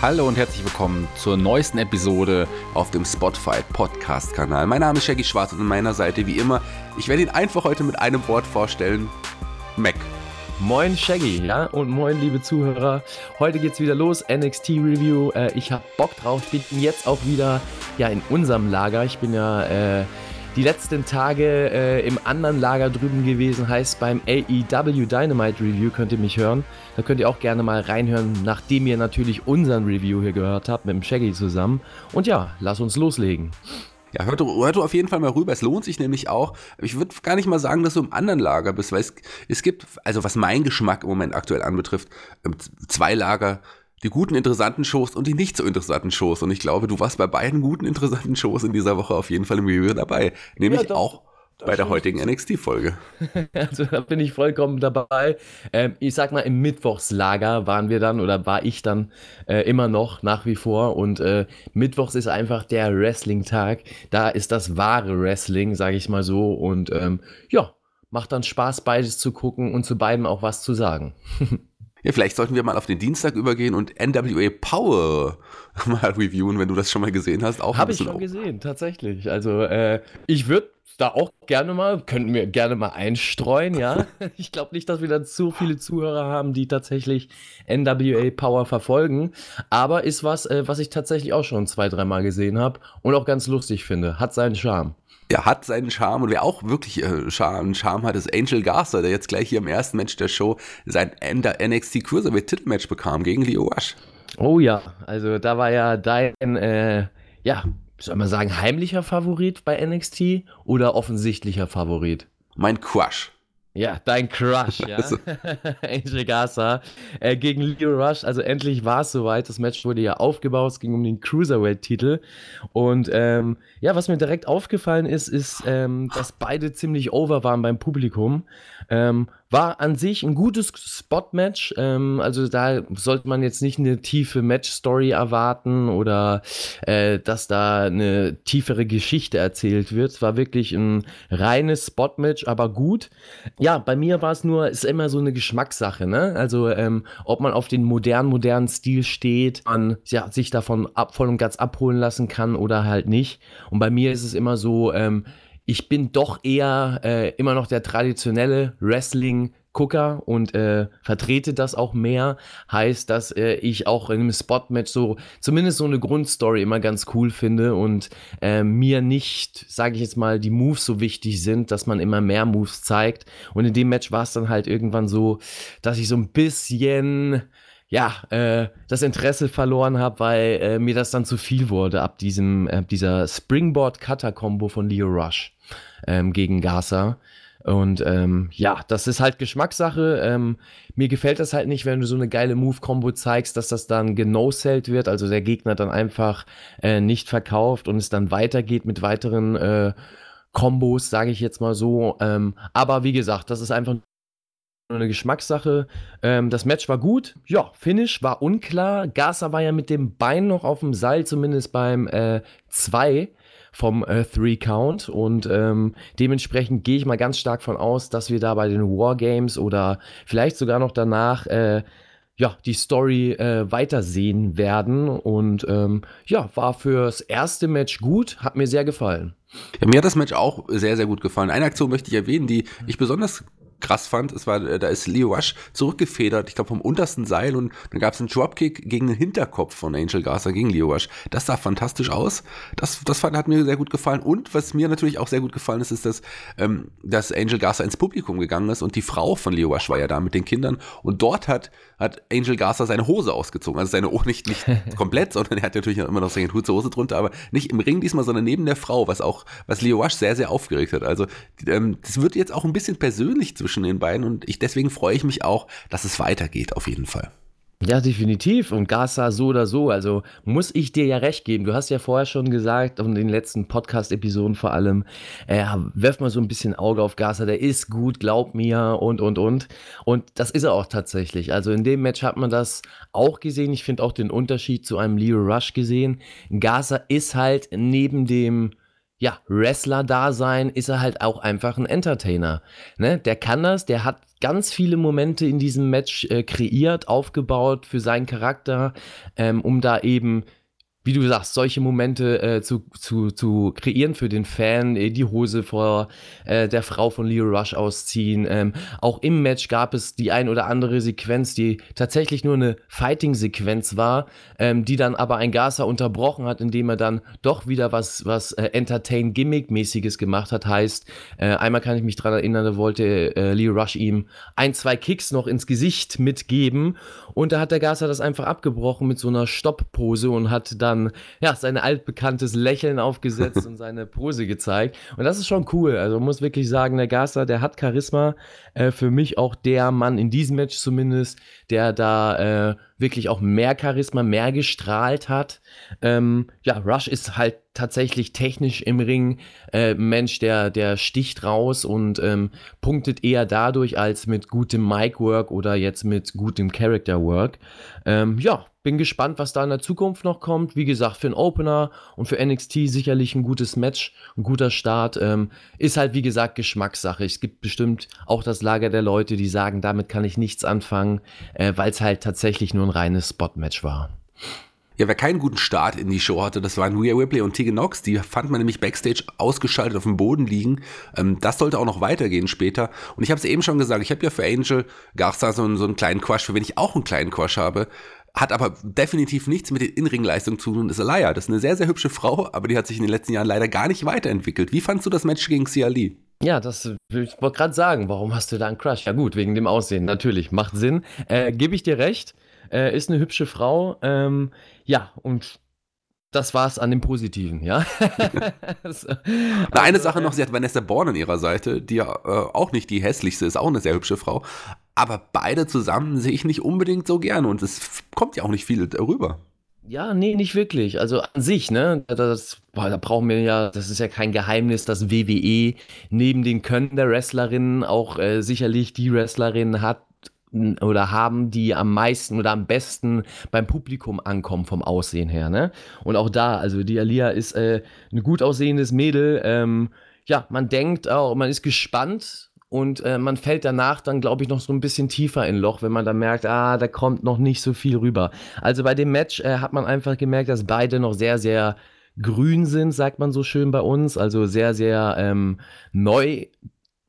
Hallo und herzlich willkommen zur neuesten Episode auf dem Spotify Podcast Kanal. Mein Name ist Shaggy Schwarz und an meiner Seite wie immer, ich werde ihn einfach heute mit einem Wort vorstellen: Mac. Moin Shaggy, ja, und moin liebe Zuhörer. Heute geht's wieder los, NXT Review. Äh, ich hab Bock drauf, bin jetzt auch wieder ja in unserem Lager. Ich bin ja äh, die letzten Tage äh, im anderen Lager drüben gewesen, heißt beim AEW Dynamite Review könnt ihr mich hören. Da könnt ihr auch gerne mal reinhören, nachdem ihr natürlich unseren Review hier gehört habt mit dem Shaggy zusammen. Und ja, lass uns loslegen. Ja, hört, hört du auf jeden Fall mal rüber. Es lohnt sich nämlich auch. Ich würde gar nicht mal sagen, dass du im anderen Lager bist, weil es, es gibt, also was mein Geschmack im Moment aktuell anbetrifft, ähm, zwei Lager die guten, interessanten Shows und die nicht so interessanten Shows. Und ich glaube, du warst bei beiden guten, interessanten Shows in dieser Woche auf jeden Fall im Review dabei. Nämlich ja, auch bei der heutigen NXT-Folge. Also da bin ich vollkommen dabei. Ähm, ich sag mal, im Mittwochslager waren wir dann oder war ich dann äh, immer noch nach wie vor. Und äh, Mittwochs ist einfach der Wrestling-Tag. Da ist das wahre Wrestling, sage ich mal so. Und ähm, ja, macht dann Spaß, beides zu gucken und zu beiden auch was zu sagen. Ja, vielleicht sollten wir mal auf den Dienstag übergehen und NWA Power mal reviewen, wenn du das schon mal gesehen hast. Habe ich schon auch. gesehen, tatsächlich. Also äh, ich würde da auch gerne mal, könnten wir gerne mal einstreuen, ja. ich glaube nicht, dass wir dann zu viele Zuhörer haben, die tatsächlich NWA Power verfolgen. Aber ist was, äh, was ich tatsächlich auch schon zwei, dreimal gesehen habe und auch ganz lustig finde. Hat seinen Charme. Er hat seinen Charme und wer auch wirklich äh, Charme, Charme hat, ist Angel Garza, der jetzt gleich hier im ersten Match der Show sein NXT Cruiserweight Titelmatch bekam gegen Leo Rush. Oh ja, also da war ja dein, äh, ja, soll man sagen, heimlicher Favorit bei NXT oder offensichtlicher Favorit? Mein Crush. Ja, dein Crush, ja. Also. Angel Garza äh, gegen Leo Rush. Also endlich war es soweit. Das Match wurde ja aufgebaut. Es ging um den Cruiserweight-Titel. Und ähm, ja, was mir direkt aufgefallen ist, ist, ähm, dass beide ziemlich over waren beim Publikum. Ähm, war an sich ein gutes Spot-Match. Ähm, also da sollte man jetzt nicht eine tiefe Match-Story erwarten oder äh, dass da eine tiefere Geschichte erzählt wird. Es war wirklich ein reines Spot-Match, aber gut. Ja, bei mir war es nur, ist immer so eine Geschmackssache. Ne? Also ähm, ob man auf den modernen, modernen Stil steht, man ja, sich davon ab, voll und ganz abholen lassen kann oder halt nicht. Und bei mir ist es immer so, ähm, ich bin doch eher äh, immer noch der traditionelle Wrestling-Gucker und äh, vertrete das auch mehr. Heißt, dass äh, ich auch in einem Spot-Match so zumindest so eine Grundstory immer ganz cool finde und äh, mir nicht, sage ich jetzt mal, die Moves so wichtig sind, dass man immer mehr Moves zeigt. Und in dem Match war es dann halt irgendwann so, dass ich so ein bisschen ja, äh, das Interesse verloren habe, weil äh, mir das dann zu viel wurde ab diesem, äh, dieser Springboard-Cutter-Kombo von Leo Rush ähm, gegen Gaza. Und ähm, ja, das ist halt Geschmackssache. Ähm, mir gefällt das halt nicht, wenn du so eine geile Move-Kombo zeigst, dass das dann genosellt wird, also der Gegner dann einfach äh, nicht verkauft und es dann weitergeht mit weiteren äh, Kombos, sage ich jetzt mal so. Ähm, aber wie gesagt, das ist einfach eine Geschmackssache. Ähm, das Match war gut. Ja, Finish war unklar. Gaza war ja mit dem Bein noch auf dem Seil, zumindest beim 2 äh, vom 3 äh, Count. Und ähm, dementsprechend gehe ich mal ganz stark von aus, dass wir da bei den Wargames oder vielleicht sogar noch danach äh, ja, die Story äh, weitersehen werden. Und ähm, ja, war fürs erste Match gut, hat mir sehr gefallen. Ja, mir hat das Match auch sehr, sehr gut gefallen. Eine Aktion möchte ich erwähnen, die ich besonders krass fand, es war, da ist Leo Rush zurückgefedert, ich glaube vom untersten Seil und dann gab es einen Dropkick gegen den Hinterkopf von Angel Garza gegen Leo Rush. Das sah fantastisch aus. Das, das fand, hat mir sehr gut gefallen. Und was mir natürlich auch sehr gut gefallen ist, ist, dass, ähm, dass Angel Garza ins Publikum gegangen ist und die Frau von Leo Rush war ja da mit den Kindern und dort hat, hat Angel Garza seine Hose ausgezogen. Also seine, oh, nicht, nicht komplett, sondern er hat natürlich immer noch seine kurze Hose drunter, aber nicht im Ring diesmal, sondern neben der Frau, was auch, was Leo Rush sehr, sehr aufgeregt hat. Also, ähm, das wird jetzt auch ein bisschen persönlich zwischen zwischen den beiden und ich deswegen freue ich mich auch, dass es weitergeht auf jeden Fall. Ja, definitiv. Und Gaza so oder so. Also muss ich dir ja recht geben. Du hast ja vorher schon gesagt, und in den letzten Podcast-Episoden vor allem, äh, werf mal so ein bisschen Auge auf Gaza. Der ist gut, glaub mir und, und, und. Und das ist er auch tatsächlich. Also in dem Match hat man das auch gesehen. Ich finde auch den Unterschied zu einem Leo Rush gesehen. Gaza ist halt neben dem ja, Wrestler-Dasein ist er halt auch einfach ein Entertainer. Ne? Der kann das, der hat ganz viele Momente in diesem Match äh, kreiert, aufgebaut für seinen Charakter, ähm, um da eben wie du sagst, solche Momente äh, zu, zu, zu kreieren für den Fan, äh, die Hose vor äh, der Frau von Leo Rush ausziehen. Ähm, auch im Match gab es die ein oder andere Sequenz, die tatsächlich nur eine Fighting-Sequenz war, ähm, die dann aber ein Gaza unterbrochen hat, indem er dann doch wieder was, was äh, Entertain-Gimmick-mäßiges gemacht hat. Heißt, äh, einmal kann ich mich daran erinnern, da wollte äh, Leo Rush ihm ein, zwei Kicks noch ins Gesicht mitgeben und da hat der Gaza das einfach abgebrochen mit so einer Stopp-Pose und hat dann dann ja, sein altbekanntes Lächeln aufgesetzt und seine Pose gezeigt. Und das ist schon cool. Also muss wirklich sagen, der Gaster, der hat Charisma. Äh, für mich auch der Mann in diesem Match zumindest, der da äh, wirklich auch mehr Charisma, mehr gestrahlt hat. Ähm, ja, Rush ist halt tatsächlich technisch im Ring äh, Mensch, der, der sticht raus und ähm, punktet eher dadurch als mit gutem Mic-Work oder jetzt mit gutem Character-Work. Ähm, ja, bin gespannt, was da in der Zukunft noch kommt. Wie gesagt, für einen Opener und für NXT sicherlich ein gutes Match, ein guter Start. Ähm, ist halt, wie gesagt, Geschmackssache. Es gibt bestimmt auch das Lager der Leute, die sagen, damit kann ich nichts anfangen, äh, weil es halt tatsächlich nur ein reines Spot-Match war. Ja, wer keinen guten Start in die Show hatte, das waren Rhea Ripley und Tegan Knox. Die fand man nämlich backstage ausgeschaltet auf dem Boden liegen. Ähm, das sollte auch noch weitergehen später. Und ich habe es eben schon gesagt, ich habe ja für Angel Garza so, so einen kleinen Quash, für wen ich auch einen kleinen Quash habe hat aber definitiv nichts mit den Inringleistungen zu tun, ist Alaya. Das ist eine sehr, sehr hübsche Frau, aber die hat sich in den letzten Jahren leider gar nicht weiterentwickelt. Wie fandst du das Match gegen Sia Lee? Ja, das ich wollte gerade sagen, warum hast du da einen Crush? Ja gut, wegen dem Aussehen, natürlich, macht Sinn. Äh, Gebe ich dir recht, äh, ist eine hübsche Frau. Ähm, ja, und das war's an dem Positiven, ja. so. Eine Sache noch, sie hat Vanessa Born an ihrer Seite, die ja äh, auch nicht die hässlichste ist, auch eine sehr hübsche Frau. Aber beide zusammen sehe ich nicht unbedingt so gerne und es kommt ja auch nicht viel darüber. Ja, nee, nicht wirklich. Also an sich, ne, das, boah, da brauchen wir ja, das ist ja kein Geheimnis, dass WWE neben den Können der Wrestlerinnen auch äh, sicherlich die Wrestlerin hat, oder haben, die am meisten oder am besten beim Publikum ankommen vom Aussehen her. Ne? Und auch da, also die Alia ist äh, ein gut aussehendes Mädel. Ähm, ja, man denkt auch, man ist gespannt und äh, man fällt danach dann, glaube ich, noch so ein bisschen tiefer in Loch, wenn man dann merkt, ah, da kommt noch nicht so viel rüber. Also bei dem Match äh, hat man einfach gemerkt, dass beide noch sehr, sehr grün sind, sagt man so schön bei uns. Also sehr, sehr ähm, neu,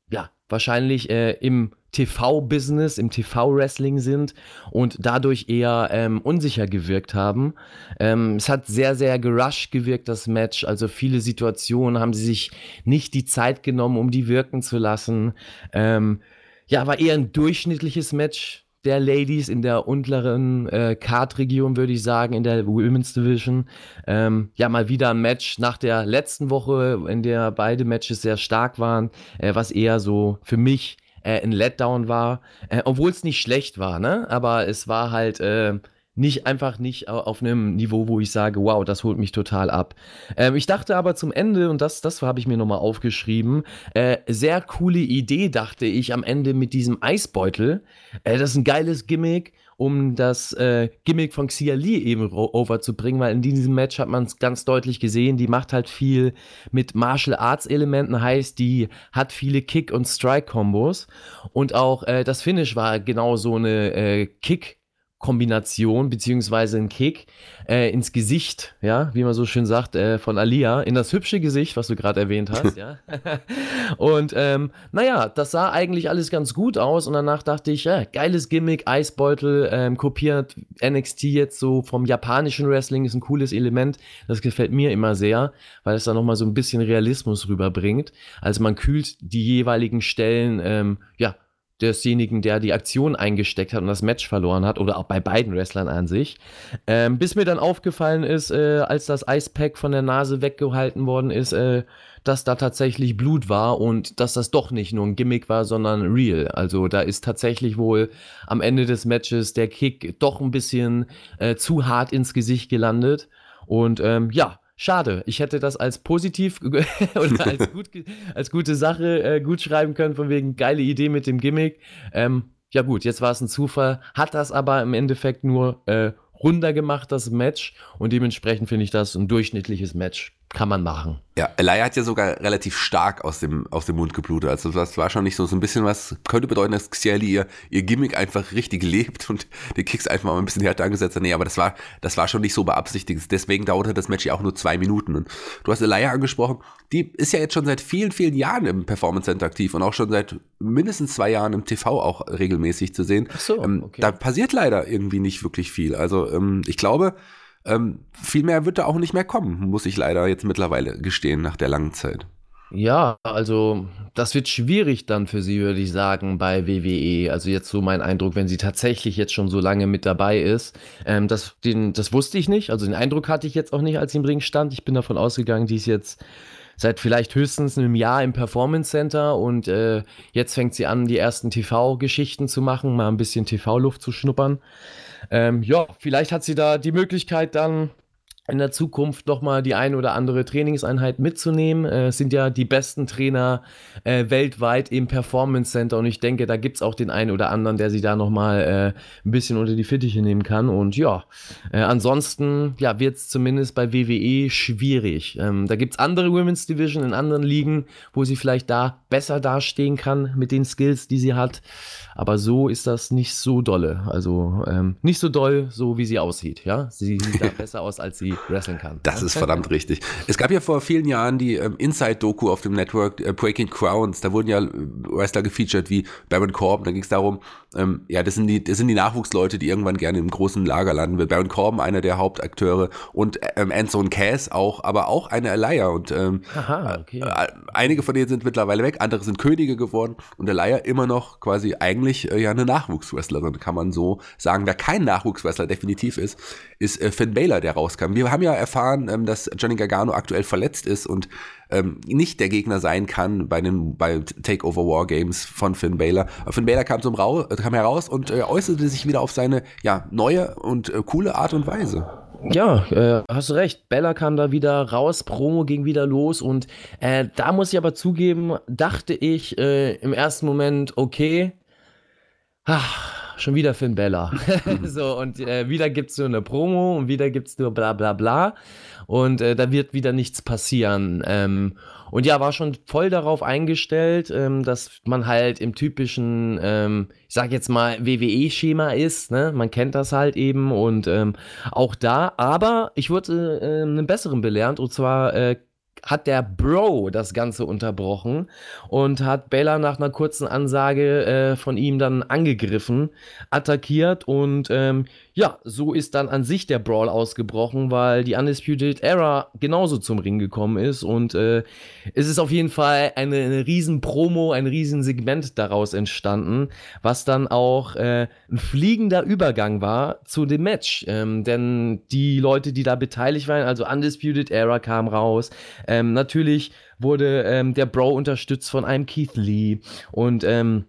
ja, wahrscheinlich äh, im TV-Business, im TV-Wrestling sind und dadurch eher ähm, unsicher gewirkt haben. Ähm, es hat sehr, sehr gerusht gewirkt, das Match. Also viele Situationen haben sie sich nicht die Zeit genommen, um die wirken zu lassen. Ähm, ja, war eher ein durchschnittliches Match der Ladies in der unteren äh, Card-Region, würde ich sagen, in der Women's Division. Ähm, ja, mal wieder ein Match nach der letzten Woche, in der beide Matches sehr stark waren, äh, was eher so für mich äh, ein Letdown war, äh, obwohl es nicht schlecht war, ne? Aber es war halt äh, nicht einfach nicht auf einem Niveau, wo ich sage, wow, das holt mich total ab. Ähm, ich dachte aber zum Ende, und das, das habe ich mir nochmal aufgeschrieben, äh, sehr coole Idee, dachte ich am Ende mit diesem Eisbeutel. Äh, das ist ein geiles Gimmick um das äh, Gimmick von Xia Li eben overzubringen, weil in diesem Match hat man es ganz deutlich gesehen, die macht halt viel mit Martial Arts Elementen, heißt, die hat viele Kick- und Strike-Kombos und auch äh, das Finish war genau so eine äh, Kick- Kombination beziehungsweise ein Kick äh, ins Gesicht, ja, wie man so schön sagt, äh, von Alia, in das hübsche Gesicht, was du gerade erwähnt hast, ja. und ähm, naja, das sah eigentlich alles ganz gut aus und danach dachte ich, ja, geiles Gimmick, Eisbeutel, ähm, kopiert NXT jetzt so vom japanischen Wrestling, ist ein cooles Element, das gefällt mir immer sehr, weil es da nochmal so ein bisschen Realismus rüberbringt. Also man kühlt die jeweiligen Stellen, ähm, ja, desjenigen, der die Aktion eingesteckt hat und das Match verloren hat, oder auch bei beiden Wrestlern an sich. Ähm, bis mir dann aufgefallen ist, äh, als das Eispack von der Nase weggehalten worden ist, äh, dass da tatsächlich Blut war und dass das doch nicht nur ein Gimmick war, sondern real. Also da ist tatsächlich wohl am Ende des Matches der Kick doch ein bisschen äh, zu hart ins Gesicht gelandet. Und ähm, ja, Schade, ich hätte das als positiv oder als, gut, als gute Sache äh, gut schreiben können, von wegen geile Idee mit dem Gimmick. Ähm, ja gut, jetzt war es ein Zufall, hat das aber im Endeffekt nur äh, runder gemacht, das Match. Und dementsprechend finde ich das ein durchschnittliches Match kann man machen. Ja, Elia hat ja sogar relativ stark aus dem, aus dem Mund geblutet. Also das war schon nicht so, so ein bisschen was, könnte bedeuten, dass Xiali ihr, ihr Gimmick einfach richtig lebt und die Kicks einfach mal ein bisschen härter angesetzt hat. Nee, aber das war, das war schon nicht so beabsichtigt. Deswegen dauerte das Match ja auch nur zwei Minuten. Und du hast Elia angesprochen, die ist ja jetzt schon seit vielen, vielen Jahren im Performance Center aktiv und auch schon seit mindestens zwei Jahren im TV auch regelmäßig zu sehen. Ach so, ähm, okay. Da passiert leider irgendwie nicht wirklich viel. Also ähm, ich glaube, ähm, viel mehr wird da auch nicht mehr kommen, muss ich leider jetzt mittlerweile gestehen, nach der langen Zeit. Ja, also das wird schwierig dann für sie, würde ich sagen, bei WWE. Also jetzt so mein Eindruck, wenn sie tatsächlich jetzt schon so lange mit dabei ist. Ähm, das, den, das wusste ich nicht. Also den Eindruck hatte ich jetzt auch nicht, als sie im Ring stand. Ich bin davon ausgegangen, die ist jetzt seit vielleicht höchstens einem Jahr im Performance Center und äh, jetzt fängt sie an, die ersten TV-Geschichten zu machen, mal ein bisschen TV-Luft zu schnuppern. Ähm, ja, vielleicht hat sie da die Möglichkeit dann in der Zukunft nochmal die ein oder andere Trainingseinheit mitzunehmen. Äh, es sind ja die besten Trainer äh, weltweit im Performance Center und ich denke, da gibt es auch den einen oder anderen, der sie da nochmal äh, ein bisschen unter die Fittiche nehmen kann. Und ja, äh, ansonsten ja, wird es zumindest bei WWE schwierig. Ähm, da gibt es andere Women's Division in anderen Ligen, wo sie vielleicht da besser dastehen kann mit den Skills, die sie hat. Aber so ist das nicht so dolle. Also ähm, nicht so doll, so wie sie aussieht. Ja, sie sieht da besser aus, als sie wresteln kann. Das ist verdammt richtig. Es gab ja vor vielen Jahren die ähm, Inside-Doku auf dem Network äh, Breaking Crowns. Da wurden ja Wrestler gefeatured wie Baron Corbin. Da ging es darum, ähm, ja, das sind die, das sind die Nachwuchsleute, die irgendwann gerne im großen Lager landen will. Baron Corbin, einer der Hauptakteure und ähm, Anson Cass auch, aber auch eine Alaya. Und ähm, Aha, okay. äh, einige von denen sind mittlerweile weg, andere sind Könige geworden und Alaya immer noch quasi eigentlich eigentlich äh, ja eine Nachwuchswrestlerin, kann man so sagen. Wer kein Nachwuchswrestler definitiv ist, ist äh, Finn Baylor, der rauskam. Wir haben ja erfahren, ähm, dass Johnny Gargano aktuell verletzt ist und ähm, nicht der Gegner sein kann bei den bei Takeover War Games von Finn Baylor. Aber Finn Baylor kam, zum Rau kam heraus und äh, äußerte sich wieder auf seine ja, neue und äh, coole Art und Weise. Ja, äh, hast du recht. Bella kam da wieder raus, Promo ging wieder los und äh, da muss ich aber zugeben, dachte ich äh, im ersten Moment, okay, Ach, schon wieder Finn Bella. so, und äh, wieder gibt es nur eine Promo und wieder gibt es nur bla bla bla. Und äh, da wird wieder nichts passieren. Ähm, und ja, war schon voll darauf eingestellt, ähm, dass man halt im typischen, ähm, ich sag jetzt mal, WWE-Schema ist. Ne? Man kennt das halt eben und ähm, auch da. Aber ich wurde äh, einen besseren belernt und zwar äh, hat der Bro das Ganze unterbrochen und hat Bella nach einer kurzen Ansage äh, von ihm dann angegriffen, attackiert und ähm, ja, so ist dann an sich der Brawl ausgebrochen, weil die Undisputed Era genauso zum Ring gekommen ist und äh, es ist auf jeden Fall eine, eine riesen Promo, ein riesen Segment daraus entstanden, was dann auch äh, ein fliegender Übergang war zu dem Match, ähm, denn die Leute, die da beteiligt waren, also Undisputed Era kam raus, ähm, natürlich wurde ähm, der Bro unterstützt von einem Keith Lee und ähm,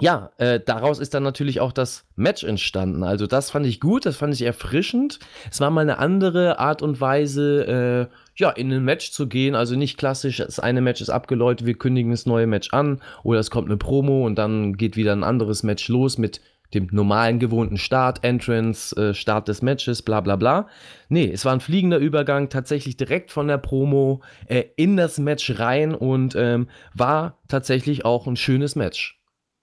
ja, äh, daraus ist dann natürlich auch das Match entstanden. Also das fand ich gut, das fand ich erfrischend. Es war mal eine andere Art und Weise, äh, ja, in ein Match zu gehen. Also nicht klassisch, das eine Match ist abgeläutet, wir kündigen das neue Match an oder es kommt eine Promo und dann geht wieder ein anderes Match los mit dem normalen gewohnten Start, Entrance, äh, Start des Matches, bla bla bla. Nee, es war ein fliegender Übergang, tatsächlich direkt von der Promo äh, in das Match rein und ähm, war tatsächlich auch ein schönes Match.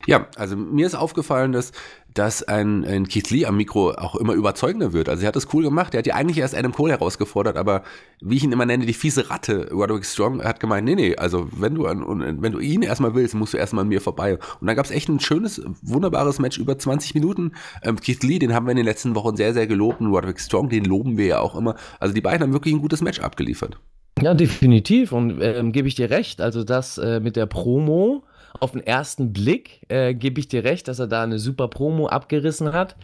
Ja, also mir ist aufgefallen, dass, dass ein, ein Keith Lee am Mikro auch immer überzeugender wird. Also er hat das cool gemacht. Er hat ja eigentlich erst Adam Cole herausgefordert, aber wie ich ihn immer nenne, die fiese Ratte, Roderick Strong, hat gemeint, nee, nee, also wenn du, an, wenn du ihn erstmal willst, musst du erstmal an mir vorbei. Und dann gab es echt ein schönes, wunderbares Match über 20 Minuten. Ähm, Keith Lee, den haben wir in den letzten Wochen sehr, sehr gelobt und Roderick Strong, den loben wir ja auch immer. Also die beiden haben wirklich ein gutes Match abgeliefert. Ja, definitiv. Und ähm, gebe ich dir recht. Also das äh, mit der Promo auf den ersten Blick äh, gebe ich dir recht, dass er da eine super Promo abgerissen hat.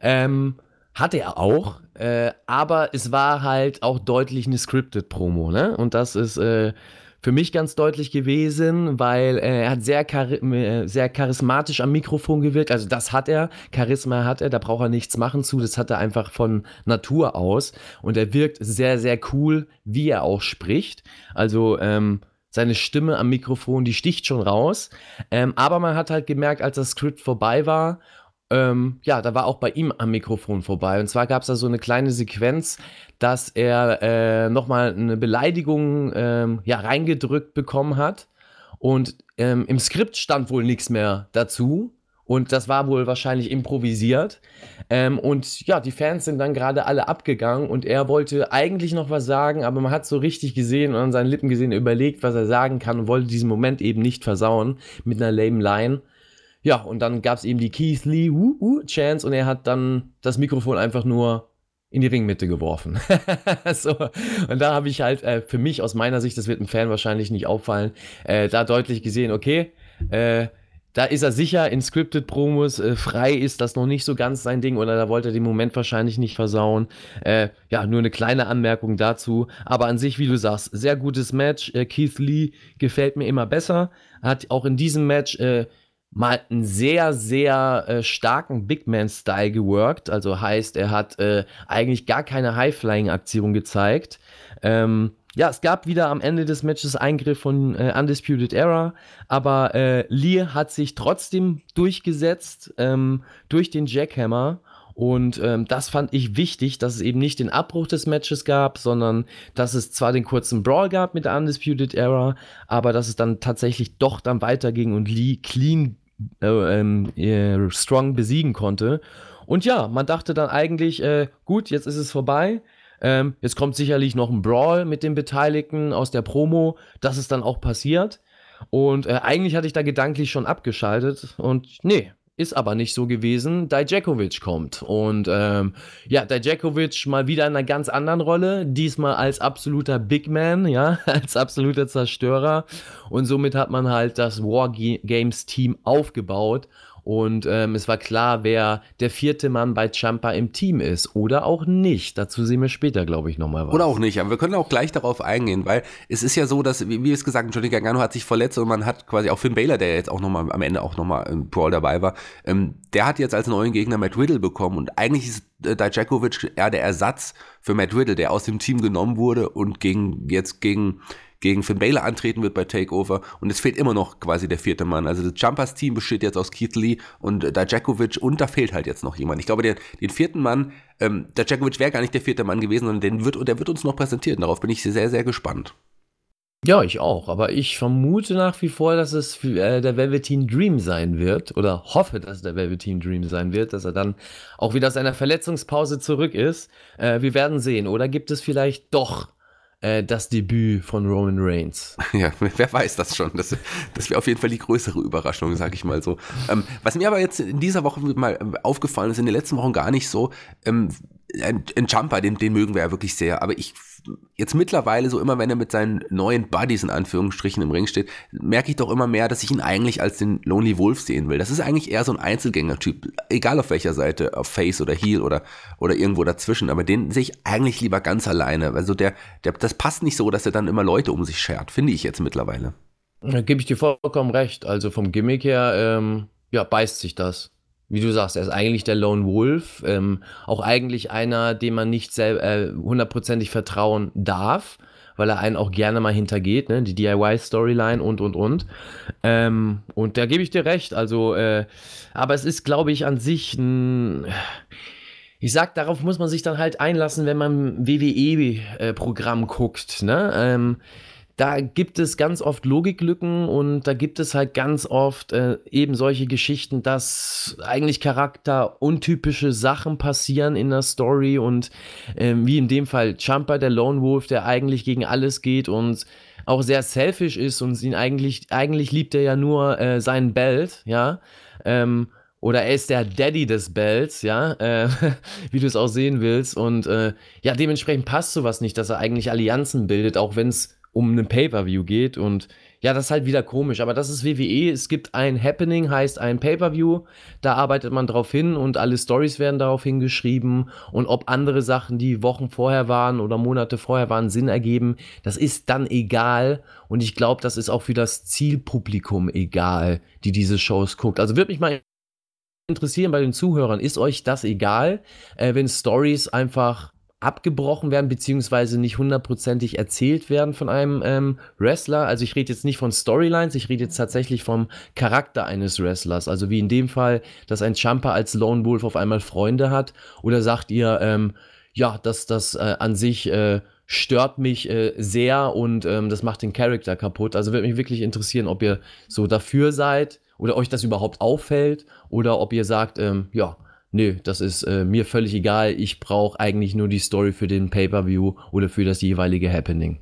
Ähm, hatte er auch, äh, aber es war halt auch deutlich eine scripted Promo, ne? Und das ist äh, für mich ganz deutlich gewesen, weil äh, er hat sehr, chari äh, sehr charismatisch am Mikrofon gewirkt. Also das hat er, Charisma hat er, da braucht er nichts machen zu, das hat er einfach von Natur aus. Und er wirkt sehr, sehr cool, wie er auch spricht. Also ähm, seine Stimme am Mikrofon, die sticht schon raus. Ähm, aber man hat halt gemerkt, als das Skript vorbei war ähm, ja, da war auch bei ihm am Mikrofon vorbei. Und zwar gab es da so eine kleine Sequenz, dass er äh, nochmal eine Beleidigung ähm, ja, reingedrückt bekommen hat. Und ähm, im Skript stand wohl nichts mehr dazu. Und das war wohl wahrscheinlich improvisiert. Ähm, und ja, die Fans sind dann gerade alle abgegangen und er wollte eigentlich noch was sagen, aber man hat so richtig gesehen und an seinen Lippen gesehen, überlegt, was er sagen kann und wollte diesen Moment eben nicht versauen mit einer lame Line. Ja, und dann gab es eben die Keith Lee uh, uh, Chance und er hat dann das Mikrofon einfach nur in die Ringmitte geworfen. so, und da habe ich halt äh, für mich aus meiner Sicht, das wird einem Fan wahrscheinlich nicht auffallen, äh, da deutlich gesehen, okay, äh, da ist er sicher in Scripted Promos äh, frei ist das noch nicht so ganz sein Ding oder da wollte er den Moment wahrscheinlich nicht versauen. Äh, ja, nur eine kleine Anmerkung dazu. Aber an sich, wie du sagst, sehr gutes Match. Äh, Keith Lee gefällt mir immer besser. Hat auch in diesem Match äh, mal einen sehr, sehr äh, starken Big Man-Style geworkt. Also heißt, er hat äh, eigentlich gar keine High-Flying-Aktion gezeigt. Ähm, ja, es gab wieder am Ende des Matches Eingriff von äh, Undisputed Era, aber äh, Lee hat sich trotzdem durchgesetzt ähm, durch den Jackhammer. Und ähm, das fand ich wichtig, dass es eben nicht den Abbruch des Matches gab, sondern dass es zwar den kurzen Brawl gab mit der Undisputed Era, aber dass es dann tatsächlich doch dann weiterging und Lee clean äh, ähm, äh, Strong besiegen konnte. Und ja, man dachte dann eigentlich, äh, gut, jetzt ist es vorbei. Ähm, jetzt kommt sicherlich noch ein Brawl mit den Beteiligten aus der Promo. Das ist dann auch passiert. Und äh, eigentlich hatte ich da gedanklich schon abgeschaltet. Und nee, ist aber nicht so gewesen. Dijakovic kommt. Und ähm, ja, Dijakovic mal wieder in einer ganz anderen Rolle. Diesmal als absoluter Big Man, ja, als absoluter Zerstörer. Und somit hat man halt das War Games Team aufgebaut. Und ähm, es war klar, wer der vierte Mann bei Champa im Team ist. Oder auch nicht. Dazu sehen wir später, glaube ich, nochmal was. Oder auch nicht. Aber wir können auch gleich darauf eingehen, weil es ist ja so, dass, wie, wie es gesagt, haben, Johnny Gargano hat sich verletzt und man hat quasi auch Finn Baylor, der jetzt auch nochmal am Ende auch nochmal im Brawl dabei war, ähm, der hat jetzt als neuen Gegner Matt Riddle bekommen. Und eigentlich ist äh, Dijakovic eher der Ersatz für Matt Riddle, der aus dem Team genommen wurde und gegen, jetzt gegen gegen Finn Balor antreten wird bei Takeover und es fehlt immer noch quasi der vierte Mann. Also das Jumpers Team besteht jetzt aus Keith Lee und äh, Dajakovic und da fehlt halt jetzt noch jemand. Ich glaube, den, den vierten Mann, ähm, Dajakovic wäre gar nicht der vierte Mann gewesen, sondern den wird, der wird uns noch präsentiert. Darauf bin ich sehr, sehr gespannt. Ja, ich auch. Aber ich vermute nach wie vor, dass es äh, der Velveteen Dream sein wird. Oder hoffe, dass es der Velveteen Dream sein wird, dass er dann auch wieder aus einer Verletzungspause zurück ist. Äh, wir werden sehen. Oder gibt es vielleicht doch äh, das Debüt von Roman Reigns. Ja, wer weiß das schon. Das, das wäre auf jeden Fall die größere Überraschung, sage ich mal so. Ähm, was mir aber jetzt in dieser Woche mal ähm, aufgefallen ist, in den letzten Wochen gar nicht so, ähm, ein, ein Jumper, den, den mögen wir ja wirklich sehr, aber ich jetzt mittlerweile so immer, wenn er mit seinen neuen Buddies in Anführungsstrichen im Ring steht, merke ich doch immer mehr, dass ich ihn eigentlich als den Lonely Wolf sehen will. Das ist eigentlich eher so ein Einzelgänger-Typ, egal auf welcher Seite, auf Face oder Heel oder, oder irgendwo dazwischen, aber den sehe ich eigentlich lieber ganz alleine. Also der, der, das passt nicht so, dass er dann immer Leute um sich schert, finde ich jetzt mittlerweile. Da gebe ich dir vollkommen recht. Also vom Gimmick her, ähm, ja, beißt sich das wie du sagst, er ist eigentlich der Lone Wolf, ähm, auch eigentlich einer, dem man nicht äh, hundertprozentig vertrauen darf, weil er einen auch gerne mal hintergeht, ne? die DIY-Storyline und und und. Ähm, und da gebe ich dir recht, also, äh, aber es ist, glaube ich, an sich ein. Ich sag, darauf muss man sich dann halt einlassen, wenn man WWE-Programm äh, guckt, ne? Ähm, da gibt es ganz oft Logiklücken und da gibt es halt ganz oft äh, eben solche Geschichten, dass eigentlich charakteruntypische Sachen passieren in der Story und äh, wie in dem Fall Jumper, der Lone Wolf, der eigentlich gegen alles geht und auch sehr selfish ist und ihn eigentlich, eigentlich liebt er ja nur äh, seinen Belt, ja. Ähm, oder er ist der Daddy des Bells, ja, äh, wie du es auch sehen willst. Und äh, ja, dementsprechend passt sowas nicht, dass er eigentlich Allianzen bildet, auch wenn es um einen Pay-Per-View geht. Und ja, das ist halt wieder komisch, aber das ist WWE. Es gibt ein Happening, heißt ein Pay-Per-View. Da arbeitet man drauf hin und alle Stories werden darauf hingeschrieben. Und ob andere Sachen, die Wochen vorher waren oder Monate vorher waren, Sinn ergeben, das ist dann egal. Und ich glaube, das ist auch für das Zielpublikum egal, die diese Shows guckt. Also würde mich mal interessieren bei den Zuhörern, ist euch das egal, äh, wenn Stories einfach abgebrochen werden, beziehungsweise nicht hundertprozentig erzählt werden von einem ähm, Wrestler. Also ich rede jetzt nicht von Storylines, ich rede jetzt tatsächlich vom Charakter eines Wrestlers. Also wie in dem Fall, dass ein Jumper als Lone Wolf auf einmal Freunde hat. Oder sagt ihr, ähm, ja, dass das äh, an sich äh, stört mich äh, sehr und ähm, das macht den Charakter kaputt. Also würde mich wirklich interessieren, ob ihr so dafür seid oder euch das überhaupt auffällt oder ob ihr sagt, ähm, ja, nö, das ist äh, mir völlig egal. Ich brauche eigentlich nur die Story für den Pay-per-View oder für das jeweilige Happening.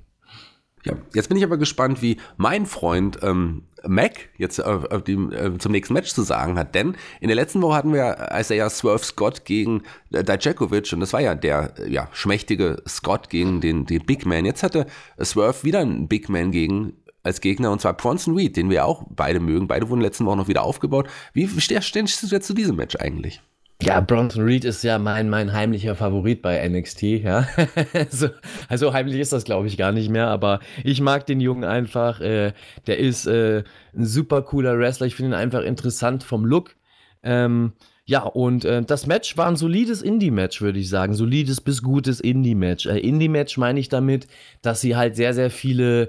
Ja, jetzt bin ich aber gespannt, wie mein Freund ähm, Mac jetzt äh, dem, äh, zum nächsten Match zu sagen hat. Denn in der letzten Woche hatten wir als er ja Swerve Scott gegen äh, Dijakovic und das war ja der äh, ja, schmächtige Scott gegen den, den Big Man. Jetzt hatte Swerve wieder einen Big Man gegen als Gegner und zwar Bronson Reed, den wir auch beide mögen. Beide wurden letzten Woche noch wieder aufgebaut. Wie stehst du jetzt zu diesem Match eigentlich? Ja, Bronson Reed ist ja mein, mein heimlicher Favorit bei NXT, ja. also, also heimlich ist das, glaube ich, gar nicht mehr, aber ich mag den Jungen einfach. Äh, der ist äh, ein super cooler Wrestler. Ich finde ihn einfach interessant vom Look. Ähm, ja, und äh, das Match war ein solides Indie-Match, würde ich sagen. Solides bis gutes Indie-Match. Äh, Indie-Match meine ich damit, dass sie halt sehr, sehr viele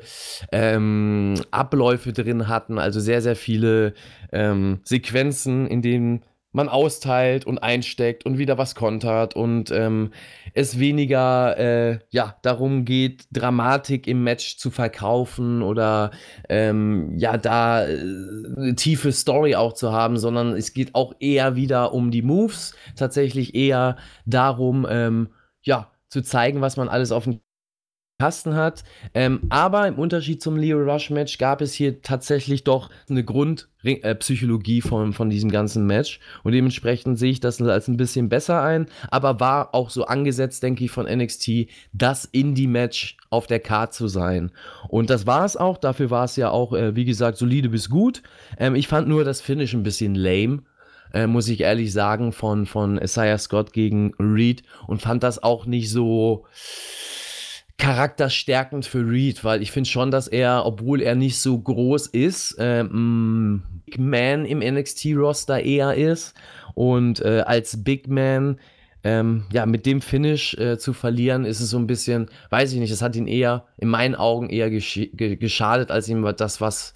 ähm, Abläufe drin hatten, also sehr, sehr viele ähm, Sequenzen, in denen man austeilt und einsteckt und wieder was kontert und ähm, es weniger äh, ja, darum geht, Dramatik im Match zu verkaufen oder ähm, ja, da äh, eine tiefe Story auch zu haben, sondern es geht auch eher wieder um die Moves, tatsächlich eher darum, ähm, ja, zu zeigen, was man alles auf dem Kasten hat. Ähm, aber im Unterschied zum Leo Rush Match gab es hier tatsächlich doch eine Grundpsychologie äh, von, von diesem ganzen Match. Und dementsprechend sehe ich das als ein bisschen besser ein. Aber war auch so angesetzt, denke ich, von NXT, das Indie-Match auf der Karte zu sein. Und das war es auch. Dafür war es ja auch, äh, wie gesagt, solide bis gut. Ähm, ich fand nur das Finish ein bisschen lame. Äh, muss ich ehrlich sagen, von, von Isaiah Scott gegen Reed und fand das auch nicht so charakterstärkend für Reed, weil ich finde schon, dass er, obwohl er nicht so groß ist, ähm, Big Man im NXT-Roster eher ist und äh, als Big Man ähm, ja, mit dem Finish äh, zu verlieren, ist es so ein bisschen, weiß ich nicht, es hat ihn eher, in meinen Augen eher gesch geschadet, als ihm das, was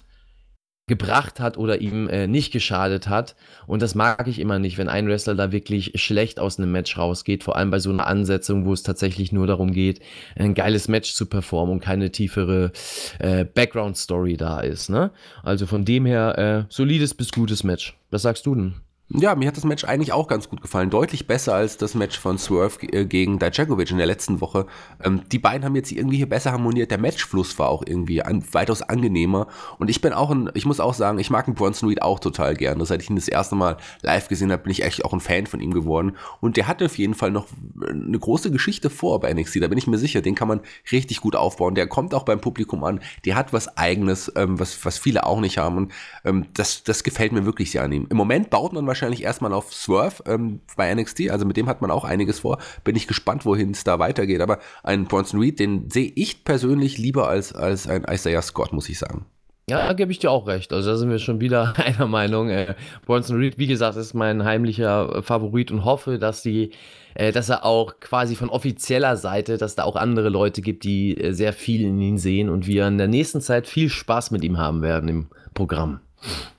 gebracht hat oder ihm äh, nicht geschadet hat. Und das mag ich immer nicht, wenn ein Wrestler da wirklich schlecht aus einem Match rausgeht, vor allem bei so einer Ansetzung, wo es tatsächlich nur darum geht, ein geiles Match zu performen und keine tiefere äh, Background-Story da ist. Ne? Also von dem her, äh, solides bis gutes Match. Was sagst du denn? Ja, mir hat das Match eigentlich auch ganz gut gefallen. Deutlich besser als das Match von Swerve äh, gegen Dijakovic in der letzten Woche. Ähm, die beiden haben jetzt irgendwie hier besser harmoniert. Der Matchfluss war auch irgendwie an, weitaus angenehmer. Und ich bin auch ein, ich muss auch sagen, ich mag den Bronson Reed auch total gern. Seit ich ihn das erste Mal live gesehen habe, bin ich echt auch ein Fan von ihm geworden. Und der hat auf jeden Fall noch eine große Geschichte vor bei NXT. Da bin ich mir sicher, den kann man richtig gut aufbauen. Der kommt auch beim Publikum an. Der hat was Eigenes, ähm, was, was viele auch nicht haben. Und ähm, das, das gefällt mir wirklich sehr an ihm. Im Moment baut man wahrscheinlich wahrscheinlich erstmal auf Swerve ähm, bei NXT. Also mit dem hat man auch einiges vor. Bin ich gespannt, wohin es da weitergeht. Aber einen Bronson Reed, den sehe ich persönlich lieber als, als ein Isaiah Scott, muss ich sagen. Ja, da gebe ich dir auch recht. Also da sind wir schon wieder einer Meinung. Äh, Bronson Reed, wie gesagt, ist mein heimlicher Favorit und hoffe, dass die, äh, dass er auch quasi von offizieller Seite, dass da auch andere Leute gibt, die äh, sehr viel in ihn sehen und wir in der nächsten Zeit viel Spaß mit ihm haben werden im Programm.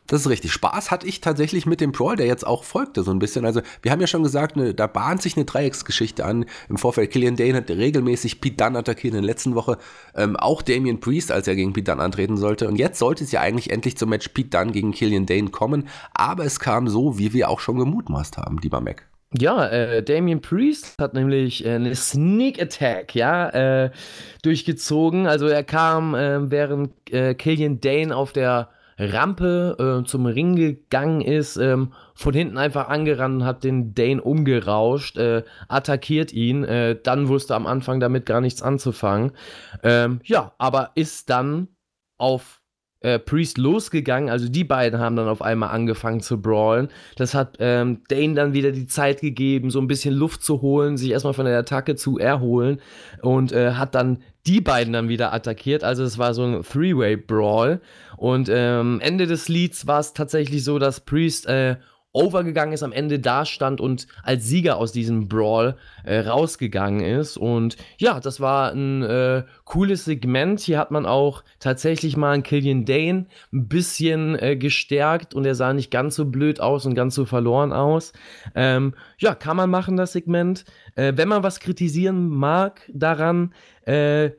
Das ist richtig. Spaß hatte ich tatsächlich mit dem Brawl, der jetzt auch folgte, so ein bisschen. Also, wir haben ja schon gesagt, ne, da bahnt sich eine Dreiecksgeschichte an. Im Vorfeld, Killian Dane hat regelmäßig Pete Dunne attackiert in der letzten Woche. Ähm, auch Damian Priest, als er gegen Pete Dunne antreten sollte. Und jetzt sollte es ja eigentlich endlich zum Match Pete Dunne gegen Killian Dane kommen. Aber es kam so, wie wir auch schon gemutmaßt haben, lieber Mac. Ja, äh, Damien Priest hat nämlich äh, eine Sneak Attack, ja, äh, durchgezogen. Also er kam, äh, während äh, Killian Dane auf der Rampe äh, zum Ring gegangen ist, ähm, von hinten einfach angerannt und hat den Dane umgerauscht, äh, attackiert ihn, äh, dann wusste am Anfang damit gar nichts anzufangen. Ähm, ja, aber ist dann auf äh, Priest losgegangen. Also die beiden haben dann auf einmal angefangen zu brawlen. Das hat ähm, Dane dann wieder die Zeit gegeben, so ein bisschen Luft zu holen, sich erstmal von der Attacke zu erholen und äh, hat dann die beiden dann wieder attackiert. Also es war so ein Three-Way-Brawl. Und ähm, Ende des Lieds war es tatsächlich so, dass Priest äh, overgegangen ist, am Ende dastand und als Sieger aus diesem Brawl äh, rausgegangen ist. Und ja, das war ein äh, cooles Segment. Hier hat man auch tatsächlich mal einen Killian Dane ein bisschen äh, gestärkt und er sah nicht ganz so blöd aus und ganz so verloren aus. Ähm, ja, kann man machen, das Segment. Äh, wenn man was kritisieren mag daran, äh,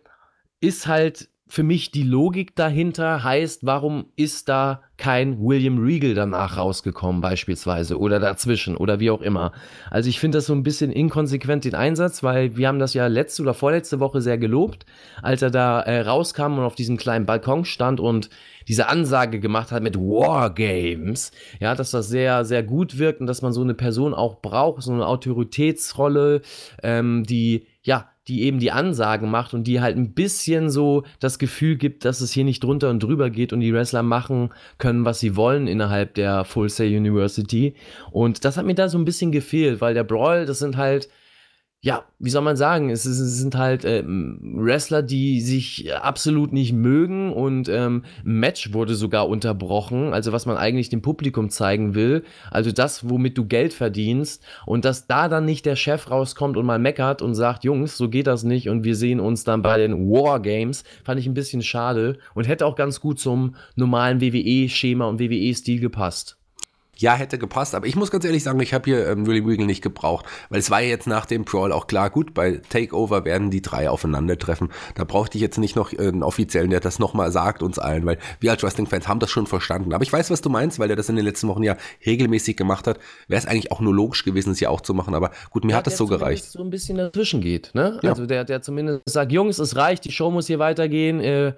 ist halt für mich die Logik dahinter heißt, warum ist da kein William Regal danach rausgekommen beispielsweise oder dazwischen oder wie auch immer. Also ich finde das so ein bisschen inkonsequent den Einsatz, weil wir haben das ja letzte oder vorletzte Woche sehr gelobt, als er da äh, rauskam und auf diesem kleinen Balkon stand und diese Ansage gemacht hat mit Wargames, ja, dass das sehr, sehr gut wirkt und dass man so eine Person auch braucht, so eine Autoritätsrolle, ähm, die, die eben die Ansagen macht und die halt ein bisschen so das Gefühl gibt, dass es hier nicht drunter und drüber geht und die Wrestler machen können, was sie wollen innerhalb der Full Sail University. Und das hat mir da so ein bisschen gefehlt, weil der Brawl, das sind halt ja, wie soll man sagen, es, es sind halt ähm, Wrestler, die sich absolut nicht mögen und ähm, Match wurde sogar unterbrochen, also was man eigentlich dem Publikum zeigen will, also das, womit du Geld verdienst und dass da dann nicht der Chef rauskommt und mal meckert und sagt, Jungs, so geht das nicht und wir sehen uns dann bei den War Games, fand ich ein bisschen schade und hätte auch ganz gut zum normalen WWE-Schema und WWE-Stil gepasst. Ja, hätte gepasst, aber ich muss ganz ehrlich sagen, ich habe hier ähm, Willy Regal nicht gebraucht, weil es war ja jetzt nach dem Brawl auch klar, gut, bei Takeover werden die drei aufeinandertreffen. Da brauchte ich jetzt nicht noch äh, einen offiziellen, der das nochmal sagt uns allen, weil wir als Wrestling-Fans haben das schon verstanden. Aber ich weiß, was du meinst, weil der das in den letzten Wochen ja regelmäßig gemacht hat. Wäre es eigentlich auch nur logisch gewesen, es ja auch zu machen, aber gut, mir ja, hat das so gereicht. so ein bisschen dazwischen geht, ne? Ja. Also der, der zumindest sagt, Jungs, es reicht, die Show muss hier weitergehen, äh,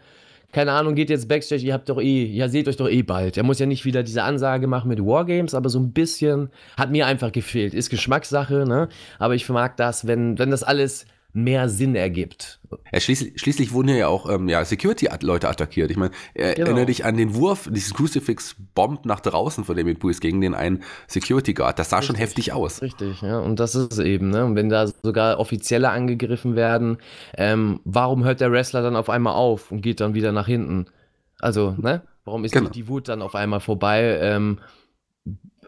keine Ahnung, geht jetzt Backstage, ihr habt doch eh, ja, seht euch doch eh bald. Er muss ja nicht wieder diese Ansage machen mit Wargames, aber so ein bisschen hat mir einfach gefehlt. Ist Geschmackssache, ne? Aber ich mag das, wenn, wenn das alles mehr Sinn ergibt. Ja, schließlich, schließlich wurden ja auch ähm, ja, Security-Leute attackiert. Ich meine, äh, genau. erinnere dich an den Wurf, dieses Crucifix bombt nach draußen von David Buis gegen den einen Security Guard. Das sah Richtig. schon heftig aus. Richtig, ja. Und das ist eben, ne? Und wenn da sogar Offizielle angegriffen werden, ähm, warum hört der Wrestler dann auf einmal auf und geht dann wieder nach hinten? Also, ne? Warum ist genau. die Wut dann auf einmal vorbei? Ähm,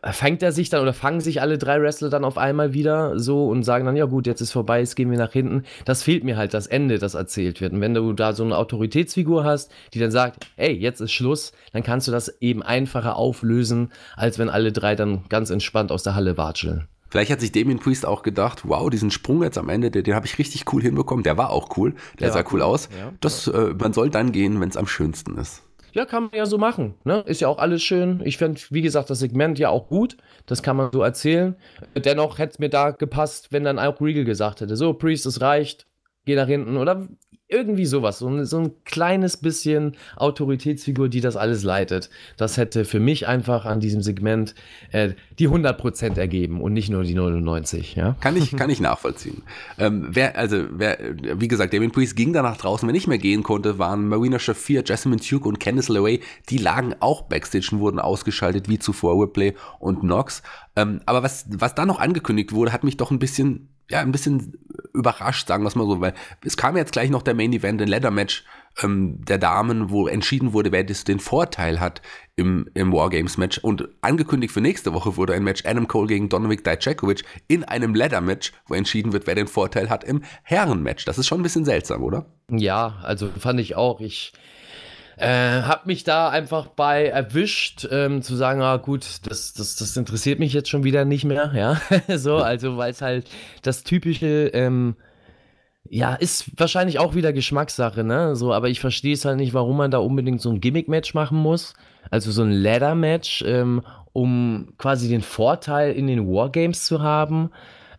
fängt er sich dann oder fangen sich alle drei Wrestler dann auf einmal wieder so und sagen dann, ja gut, jetzt ist vorbei, jetzt gehen wir nach hinten. Das fehlt mir halt, das Ende, das erzählt wird. Und wenn du da so eine Autoritätsfigur hast, die dann sagt, ey, jetzt ist Schluss, dann kannst du das eben einfacher auflösen, als wenn alle drei dann ganz entspannt aus der Halle watscheln. Vielleicht hat sich Damien Priest auch gedacht, wow, diesen Sprung jetzt am Ende, den, den habe ich richtig cool hinbekommen. Der war auch cool, der, der sah cool, cool aus. Ja, das, äh, man soll dann gehen, wenn es am schönsten ist. Ja, kann man ja so machen. Ne? Ist ja auch alles schön. Ich finde, wie gesagt, das Segment ja auch gut. Das kann man so erzählen. Dennoch hätte es mir da gepasst, wenn dann auch Regal gesagt hätte: So, Priest, es reicht, geh nach hinten. Oder irgendwie sowas, so ein, so ein kleines bisschen Autoritätsfigur, die das alles leitet. Das hätte für mich einfach an diesem Segment äh, die 100% ergeben und nicht nur die 99. Ja? Kann, ich, kann ich nachvollziehen. ähm, wer, also, wer, wie gesagt, Damien Priest ging danach draußen. Wer nicht mehr gehen konnte, waren Marina Shafir, Jasmine Duke und Candice LeRae. Die lagen auch Backstage und wurden ausgeschaltet, wie zuvor Whipley und Knox. Ähm, aber was, was da noch angekündigt wurde, hat mich doch ein bisschen ja, ein bisschen überrascht, sagen wir es mal so, weil es kam jetzt gleich noch der Main Event, ein Leather Match ähm, der Damen, wo entschieden wurde, wer das den Vorteil hat im, im Wargames Match. Und angekündigt für nächste Woche wurde ein Match Adam Cole gegen Donovic Dijakovic in einem Leather Match, wo entschieden wird, wer den Vorteil hat im Herren Match. Das ist schon ein bisschen seltsam, oder? Ja, also fand ich auch. Ich äh, hab mich da einfach bei erwischt, ähm, zu sagen, ah gut, das, das, das interessiert mich jetzt schon wieder nicht mehr, ja. so, also weil es halt das typische, ähm, ja, ist wahrscheinlich auch wieder Geschmackssache, ne? So, aber ich verstehe es halt nicht, warum man da unbedingt so ein Gimmick-Match machen muss. Also so ein Ladder-Match, ähm, um quasi den Vorteil in den Wargames zu haben.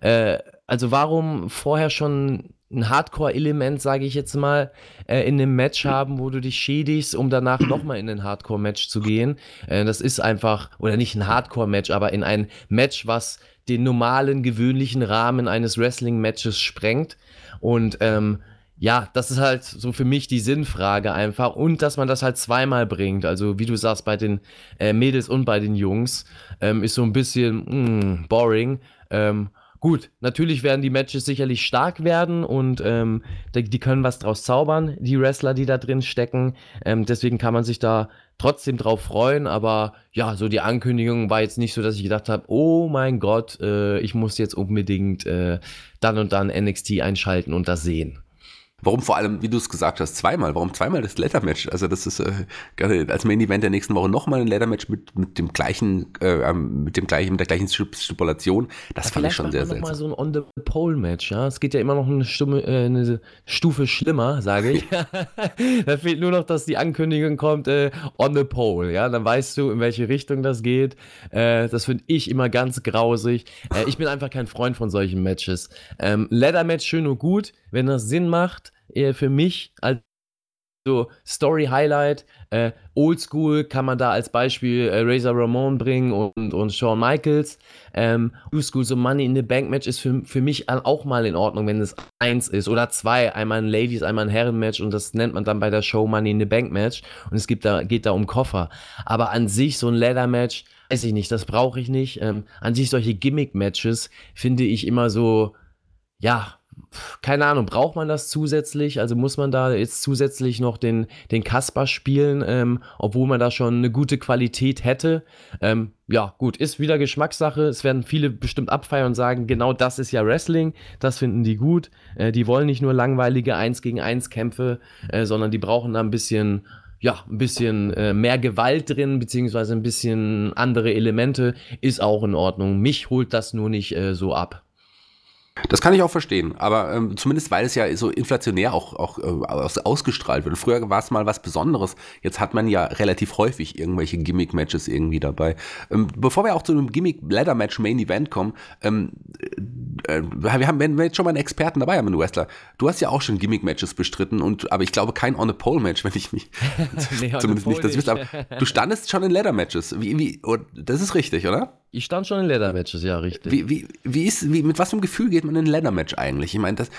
Äh, also warum vorher schon ein Hardcore-Element, sage ich jetzt mal, äh, in einem Match haben, wo du dich schädigst, um danach nochmal in ein Hardcore-Match zu gehen. Äh, das ist einfach, oder nicht ein Hardcore-Match, aber in ein Match, was den normalen, gewöhnlichen Rahmen eines Wrestling-Matches sprengt. Und ähm, ja, das ist halt so für mich die Sinnfrage einfach und dass man das halt zweimal bringt. Also wie du sagst, bei den äh, Mädels und bei den Jungs ähm, ist so ein bisschen mh, hm, boring. Ähm, gut, natürlich werden die Matches sicherlich stark werden und ähm, die, die, können was draus zaubern, die Wrestler, die da drin stecken. Ähm, deswegen kann man sich da trotzdem drauf freuen, aber ja, so die Ankündigung war jetzt nicht so, dass ich gedacht habe, oh mein Gott, äh, ich muss jetzt unbedingt äh, dann und dann NXT einschalten und das sehen. Warum vor allem, wie du es gesagt hast, zweimal? Warum zweimal das Leather-Match? Also das ist äh, als Main-Event der nächsten Woche nochmal ein Leather-Match mit, mit dem gleichen, äh, ähm, mit dem gleichen, mit der gleichen Stipulation. Das ja, fand ich schon sehr seltsam. mal so ein On-the-Pole-Match, ja. Es geht ja immer noch eine, Stumme, äh, eine Stufe schlimmer, sage ich. da fehlt nur noch, dass die Ankündigung kommt, äh, on the pole, ja. Dann weißt du, in welche Richtung das geht. Äh, das finde ich immer ganz grausig. Äh, ich bin einfach kein Freund von solchen Matches. Ähm, Leather-Match schön und gut, wenn das Sinn macht äh, für mich als so Story-Highlight. Äh, Oldschool kann man da als Beispiel äh, Razor Ramon bringen und, und Shawn Michaels. Ähm, Oldschool, so Money in the Bank Match ist für, für mich auch mal in Ordnung, wenn es eins ist oder zwei. Einmal ein Ladies, einmal ein Herren-Match und das nennt man dann bei der Show Money in the Bank Match und es gibt da, geht da um Koffer. Aber an sich so ein Leather-Match, weiß ich nicht, das brauche ich nicht. Ähm, an sich solche Gimmick-Matches finde ich immer so, ja, keine Ahnung, braucht man das zusätzlich? Also muss man da jetzt zusätzlich noch den, den Kasper spielen, ähm, obwohl man da schon eine gute Qualität hätte? Ähm, ja, gut, ist wieder Geschmackssache. Es werden viele bestimmt abfeiern und sagen, genau das ist ja Wrestling, das finden die gut. Äh, die wollen nicht nur langweilige 1 gegen 1 Kämpfe, äh, sondern die brauchen da ein bisschen ja, ein bisschen äh, mehr Gewalt drin, beziehungsweise ein bisschen andere Elemente, ist auch in Ordnung. Mich holt das nur nicht äh, so ab. Das kann ich auch verstehen, aber ähm, zumindest weil es ja so inflationär auch, auch äh, ausgestrahlt wird. Früher war es mal was Besonderes, jetzt hat man ja relativ häufig irgendwelche Gimmick-Matches irgendwie dabei. Ähm, bevor wir auch zu einem Gimmick-Ladder-Match Main Event kommen, ähm, äh, wir haben wenn wir jetzt schon mal einen Experten dabei haben, einen Wrestler. Du hast ja auch schon Gimmick-Matches bestritten, und, aber ich glaube kein On-a-Pole-Match, wenn ich mich, nee, zumindest nicht, dass ich wüsste, aber du standest schon in Ladder-Matches. Wie, wie, das ist richtig, oder? Ich stand schon in Leather-Matches, ja, richtig. Wie, wie, wie ist, wie, mit was für einem Gefühl geht man in ein Leather-Match eigentlich? Ich meine, das,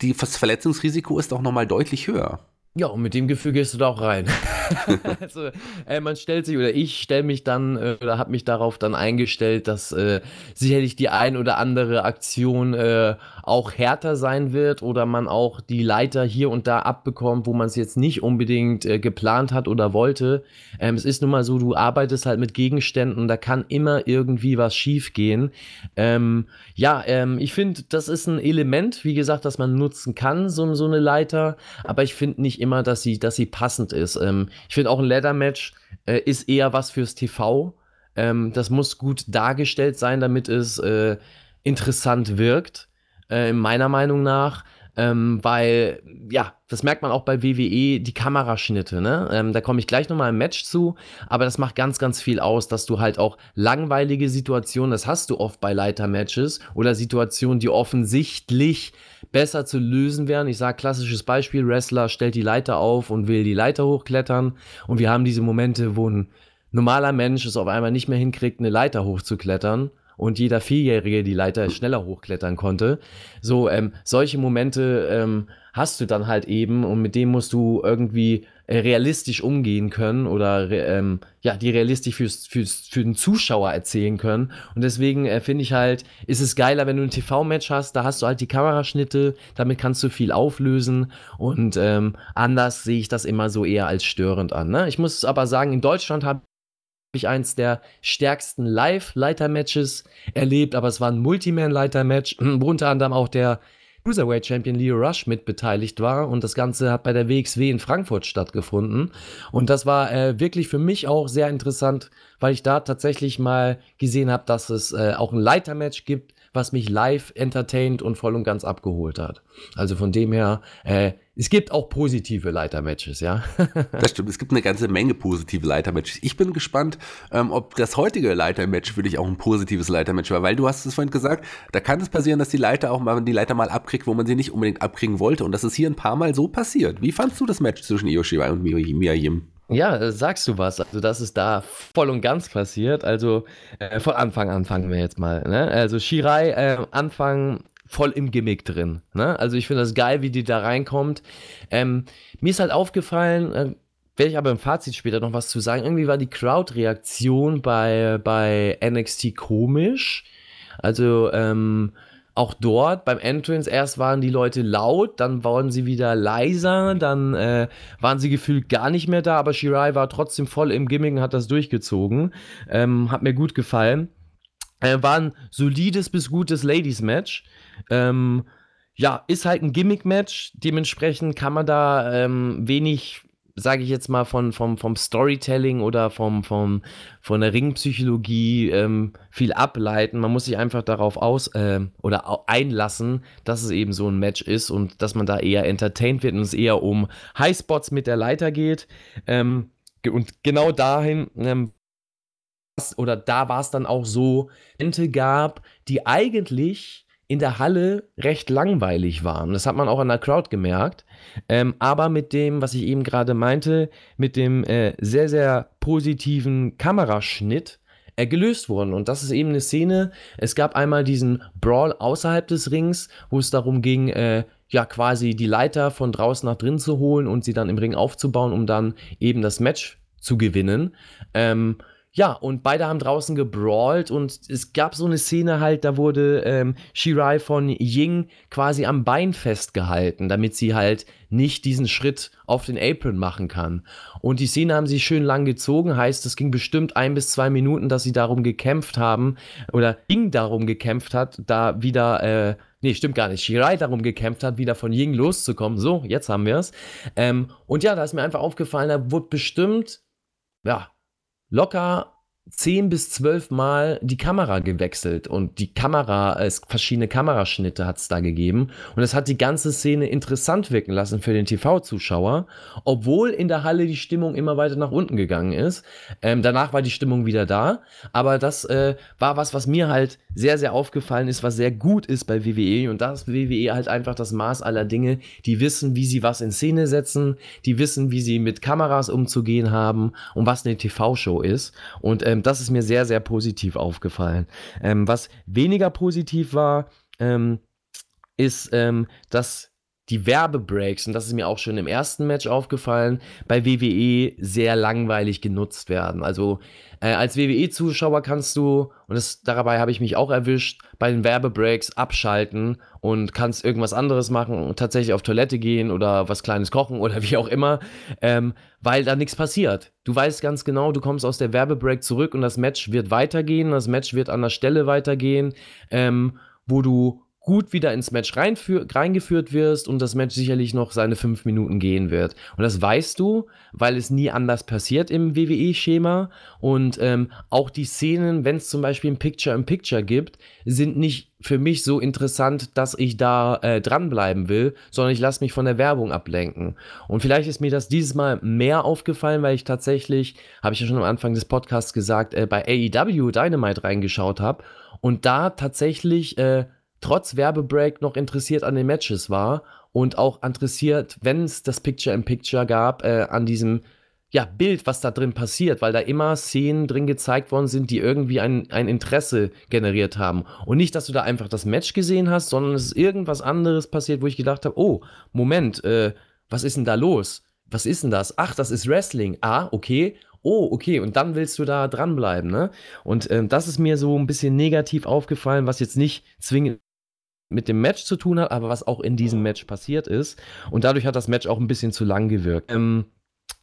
das Verletzungsrisiko ist auch nochmal deutlich höher. Ja, und mit dem Gefühl gehst du da auch rein. also, äh, man stellt sich, oder ich stelle mich dann, äh, oder habe mich darauf dann eingestellt, dass äh, sicherlich die ein oder andere Aktion äh, auch härter sein wird oder man auch die Leiter hier und da abbekommt, wo man es jetzt nicht unbedingt äh, geplant hat oder wollte. Ähm, es ist nun mal so, du arbeitest halt mit Gegenständen, da kann immer irgendwie was schief gehen. Ähm, ja, ähm, ich finde, das ist ein Element, wie gesagt, das man nutzen kann, so, so eine Leiter, aber ich finde nicht immer, dass sie, dass sie passend ist. Ähm, ich finde auch ein Leather-Match äh, ist eher was fürs TV. Ähm, das muss gut dargestellt sein, damit es äh, interessant wirkt, äh, meiner Meinung nach. Ähm, weil, ja, das merkt man auch bei WWE, die Kameraschnitte, ne? Ähm, da komme ich gleich nochmal im Match zu, aber das macht ganz, ganz viel aus, dass du halt auch langweilige Situationen, das hast du oft bei Leiter-Matches oder Situationen, die offensichtlich besser zu lösen wären. Ich sage klassisches Beispiel, Wrestler stellt die Leiter auf und will die Leiter hochklettern und wir haben diese Momente, wo ein normaler Mensch es auf einmal nicht mehr hinkriegt, eine Leiter hochzuklettern und jeder Vierjährige die Leiter schneller hochklettern konnte. So, ähm, solche Momente ähm, hast du dann halt eben und mit dem musst du irgendwie äh, realistisch umgehen können oder ähm, ja, die realistisch fürs, fürs, für den Zuschauer erzählen können. Und deswegen äh, finde ich halt, ist es geiler, wenn du ein TV-Match hast, da hast du halt die Kameraschnitte, damit kannst du viel auflösen und ähm, anders sehe ich das immer so eher als störend an. Ne? Ich muss aber sagen, in Deutschland habe ich eins der stärksten Live-Leiter-Matches erlebt, aber es war ein Multiman-Leiter-Match, wo unter anderem auch der Cruiserweight Champion Leo Rush mit beteiligt war und das Ganze hat bei der WXW in Frankfurt stattgefunden. Und das war äh, wirklich für mich auch sehr interessant, weil ich da tatsächlich mal gesehen habe, dass es äh, auch ein Leitermatch gibt, was mich live entertaint und voll und ganz abgeholt hat. Also von dem her, äh, es gibt auch positive Leitermatches, ja. das stimmt, es gibt eine ganze Menge positive Leitermatches. Ich bin gespannt, ähm, ob das heutige Leitermatch für dich auch ein positives Leitermatch war, weil du hast es vorhin gesagt, da kann es passieren, dass die Leiter auch mal die Leiter mal abkriegt, wo man sie nicht unbedingt abkriegen wollte. Und das ist hier ein paar Mal so passiert. Wie fandst du das Match zwischen Io Shirai und Mia Yim? Ja, äh, sagst du was. Also, das ist da voll und ganz passiert. Also, äh, von Anfang an fangen wir jetzt mal. Ne? Also, Shirai, äh, Anfang voll im Gimmick drin. Ne? Also ich finde das geil, wie die da reinkommt. Ähm, mir ist halt aufgefallen, äh, werde ich aber im Fazit später noch was zu sagen. Irgendwie war die Crowd-Reaktion bei, bei NXT komisch. Also, ähm, auch dort beim Entrance, erst waren die Leute laut, dann waren sie wieder leiser, dann äh, waren sie gefühlt gar nicht mehr da, aber Shirai war trotzdem voll im Gimmick und hat das durchgezogen. Ähm, hat mir gut gefallen. Äh, war ein solides bis gutes Ladies-Match. Ähm, ja, ist halt ein Gimmick-Match. Dementsprechend kann man da ähm, wenig sage ich jetzt mal, von, vom, vom Storytelling oder vom, vom, von der Ringpsychologie ähm, viel ableiten. Man muss sich einfach darauf aus äh, oder einlassen, dass es eben so ein Match ist und dass man da eher entertained wird und es eher um Highspots mit der Leiter geht. Ähm, und genau dahin ähm, oder da war es dann auch so, Ente gab, die eigentlich in der Halle recht langweilig waren. Das hat man auch an der Crowd gemerkt. Ähm, aber mit dem, was ich eben gerade meinte, mit dem äh, sehr, sehr positiven Kameraschnitt äh, gelöst wurden. Und das ist eben eine Szene. Es gab einmal diesen Brawl außerhalb des Rings, wo es darum ging, äh, ja, quasi die Leiter von draußen nach drin zu holen und sie dann im Ring aufzubauen, um dann eben das Match zu gewinnen. Ähm, ja, und beide haben draußen gebrawlt und es gab so eine Szene halt, da wurde ähm, Shirai von Ying quasi am Bein festgehalten, damit sie halt nicht diesen Schritt auf den Apron machen kann. Und die Szene haben sie schön lang gezogen, heißt, es ging bestimmt ein bis zwei Minuten, dass sie darum gekämpft haben oder Ying darum gekämpft hat, da wieder, äh, nee, stimmt gar nicht, Shirai darum gekämpft hat, wieder von Ying loszukommen. So, jetzt haben wir es. Ähm, und ja, da ist mir einfach aufgefallen, da wurde bestimmt, ja, locker 10 bis 12 Mal die Kamera gewechselt und die Kamera, es verschiedene Kameraschnitte hat es da gegeben und es hat die ganze Szene interessant wirken lassen für den TV-Zuschauer, obwohl in der Halle die Stimmung immer weiter nach unten gegangen ist. Ähm, danach war die Stimmung wieder da, aber das äh, war was, was mir halt sehr, sehr aufgefallen ist, was sehr gut ist bei WWE und das ist WWE halt einfach das Maß aller Dinge, die wissen, wie sie was in Szene setzen, die wissen, wie sie mit Kameras umzugehen haben und was eine TV-Show ist und äh, ähm, das ist mir sehr, sehr positiv aufgefallen. Ähm, was weniger positiv war, ähm, ist, ähm, dass die Werbebreaks, und das ist mir auch schon im ersten Match aufgefallen, bei WWE sehr langweilig genutzt werden. Also äh, als WWE-Zuschauer kannst du, und das, dabei habe ich mich auch erwischt, bei den Werbebreaks abschalten und kannst irgendwas anderes machen und tatsächlich auf Toilette gehen oder was Kleines kochen oder wie auch immer, ähm, weil da nichts passiert. Du weißt ganz genau, du kommst aus der Werbebreak zurück und das Match wird weitergehen, das Match wird an der Stelle weitergehen, ähm, wo du gut wieder ins Match reingeführt wirst und das Match sicherlich noch seine fünf Minuten gehen wird. Und das weißt du, weil es nie anders passiert im WWE-Schema. Und ähm, auch die Szenen, wenn es zum Beispiel ein Picture-in-Picture gibt, sind nicht für mich so interessant, dass ich da äh, dranbleiben will, sondern ich lasse mich von der Werbung ablenken. Und vielleicht ist mir das dieses Mal mehr aufgefallen, weil ich tatsächlich, habe ich ja schon am Anfang des Podcasts gesagt, äh, bei AEW Dynamite reingeschaut habe und da tatsächlich äh, trotz Werbebreak noch interessiert an den Matches war und auch interessiert, wenn es das Picture-in-Picture gab, äh, an diesem ja, Bild, was da drin passiert, weil da immer Szenen drin gezeigt worden sind, die irgendwie ein, ein Interesse generiert haben. Und nicht, dass du da einfach das Match gesehen hast, sondern es ist irgendwas anderes passiert, wo ich gedacht habe, oh, Moment, äh, was ist denn da los? Was ist denn das? Ach, das ist Wrestling. Ah, okay oh, okay, und dann willst du da dranbleiben, ne? Und ähm, das ist mir so ein bisschen negativ aufgefallen, was jetzt nicht zwingend mit dem Match zu tun hat, aber was auch in diesem Match passiert ist. Und dadurch hat das Match auch ein bisschen zu lang gewirkt. Ähm,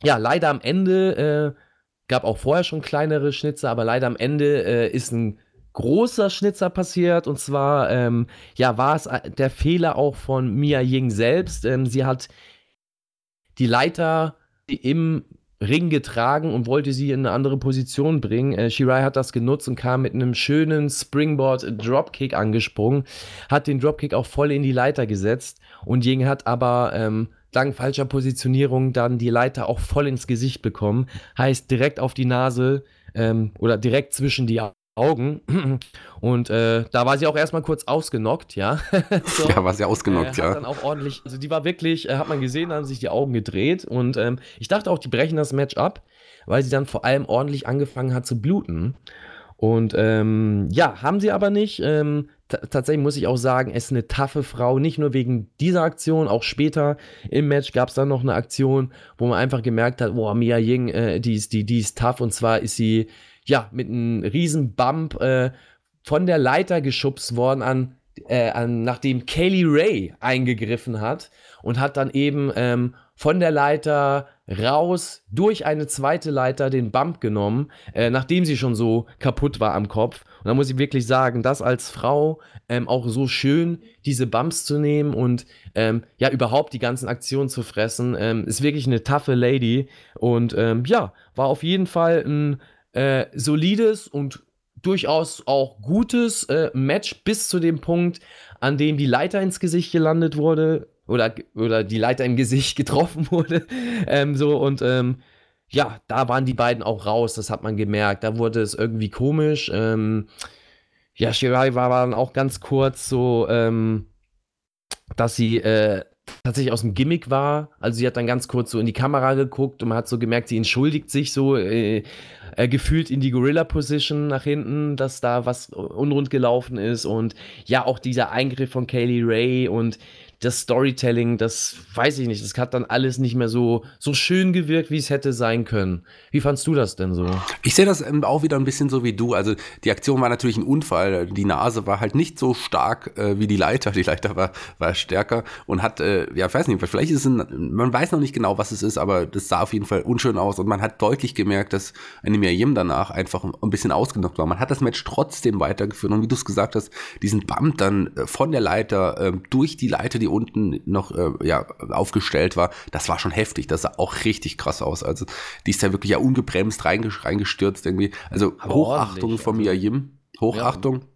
ja, leider am Ende, äh, gab auch vorher schon kleinere Schnitzer, aber leider am Ende äh, ist ein großer Schnitzer passiert. Und zwar, ähm, ja, war es äh, der Fehler auch von Mia Ying selbst. Ähm, sie hat die Leiter im Ring getragen und wollte sie in eine andere Position bringen. Äh, Shirai hat das genutzt und kam mit einem schönen Springboard Dropkick angesprungen, hat den Dropkick auch voll in die Leiter gesetzt und Ying hat aber ähm, dank falscher Positionierung dann die Leiter auch voll ins Gesicht bekommen. Heißt direkt auf die Nase ähm, oder direkt zwischen die Augen. Und äh, da war sie auch erstmal kurz ausgenockt, ja. so, ja, war sie ausgenockt, äh, ja. dann auch ordentlich, also die war wirklich, äh, hat man gesehen, haben sich die Augen gedreht. Und ähm, ich dachte auch, die brechen das Match ab, weil sie dann vor allem ordentlich angefangen hat zu bluten. Und ähm, ja, haben sie aber nicht. Ähm, tatsächlich muss ich auch sagen, es ist eine taffe Frau. Nicht nur wegen dieser Aktion, auch später im Match gab es dann noch eine Aktion, wo man einfach gemerkt hat, boah, Mia Ying, äh, die, ist, die, die ist tough. Und zwar ist sie, ja, mit einem riesen Bump äh, von der Leiter geschubst worden an, äh, an nachdem Kaylee Ray eingegriffen hat und hat dann eben ähm, von der Leiter raus durch eine zweite Leiter den Bump genommen, äh, nachdem sie schon so kaputt war am Kopf. Und da muss ich wirklich sagen, das als Frau ähm, auch so schön, diese Bumps zu nehmen und ähm, ja, überhaupt die ganzen Aktionen zu fressen, ähm, ist wirklich eine taffe Lady. Und ähm, ja, war auf jeden Fall ein äh, solides und durchaus auch gutes äh, Match bis zu dem Punkt, an dem die Leiter ins Gesicht gelandet wurde oder, oder die Leiter im Gesicht getroffen wurde. Ähm, so und ähm, ja, da waren die beiden auch raus, das hat man gemerkt. Da wurde es irgendwie komisch. Ähm, ja, Shirai war dann auch ganz kurz so, ähm, dass sie äh, tatsächlich aus dem Gimmick war. Also sie hat dann ganz kurz so in die Kamera geguckt und man hat so gemerkt, sie entschuldigt sich so äh, äh, gefühlt in die Gorilla-Position nach hinten, dass da was unrund gelaufen ist und ja, auch dieser Eingriff von Kaylee Ray und das Storytelling, das weiß ich nicht, das hat dann alles nicht mehr so, so schön gewirkt, wie es hätte sein können. Wie fandst du das denn so? Ich sehe das ähm, auch wieder ein bisschen so wie du. Also die Aktion war natürlich ein Unfall. Die Nase war halt nicht so stark äh, wie die Leiter. Die Leiter war, war stärker und hat, äh, ja, ich weiß nicht, vielleicht ist es ein, man weiß noch nicht genau, was es ist, aber das sah auf jeden Fall unschön aus und man hat deutlich gemerkt, dass eine Yim danach einfach ein bisschen ausgenockt war. Man hat das Match trotzdem weitergeführt und wie du es gesagt hast, diesen Bump dann äh, von der Leiter äh, durch die Leiter, die unten noch äh, ja, aufgestellt war, das war schon heftig. Das sah auch richtig krass aus. Also die ist ja wirklich ja ungebremst reingestürzt irgendwie. Also Aber Hochachtung von also, Mia Yim. Hochachtung. Ja.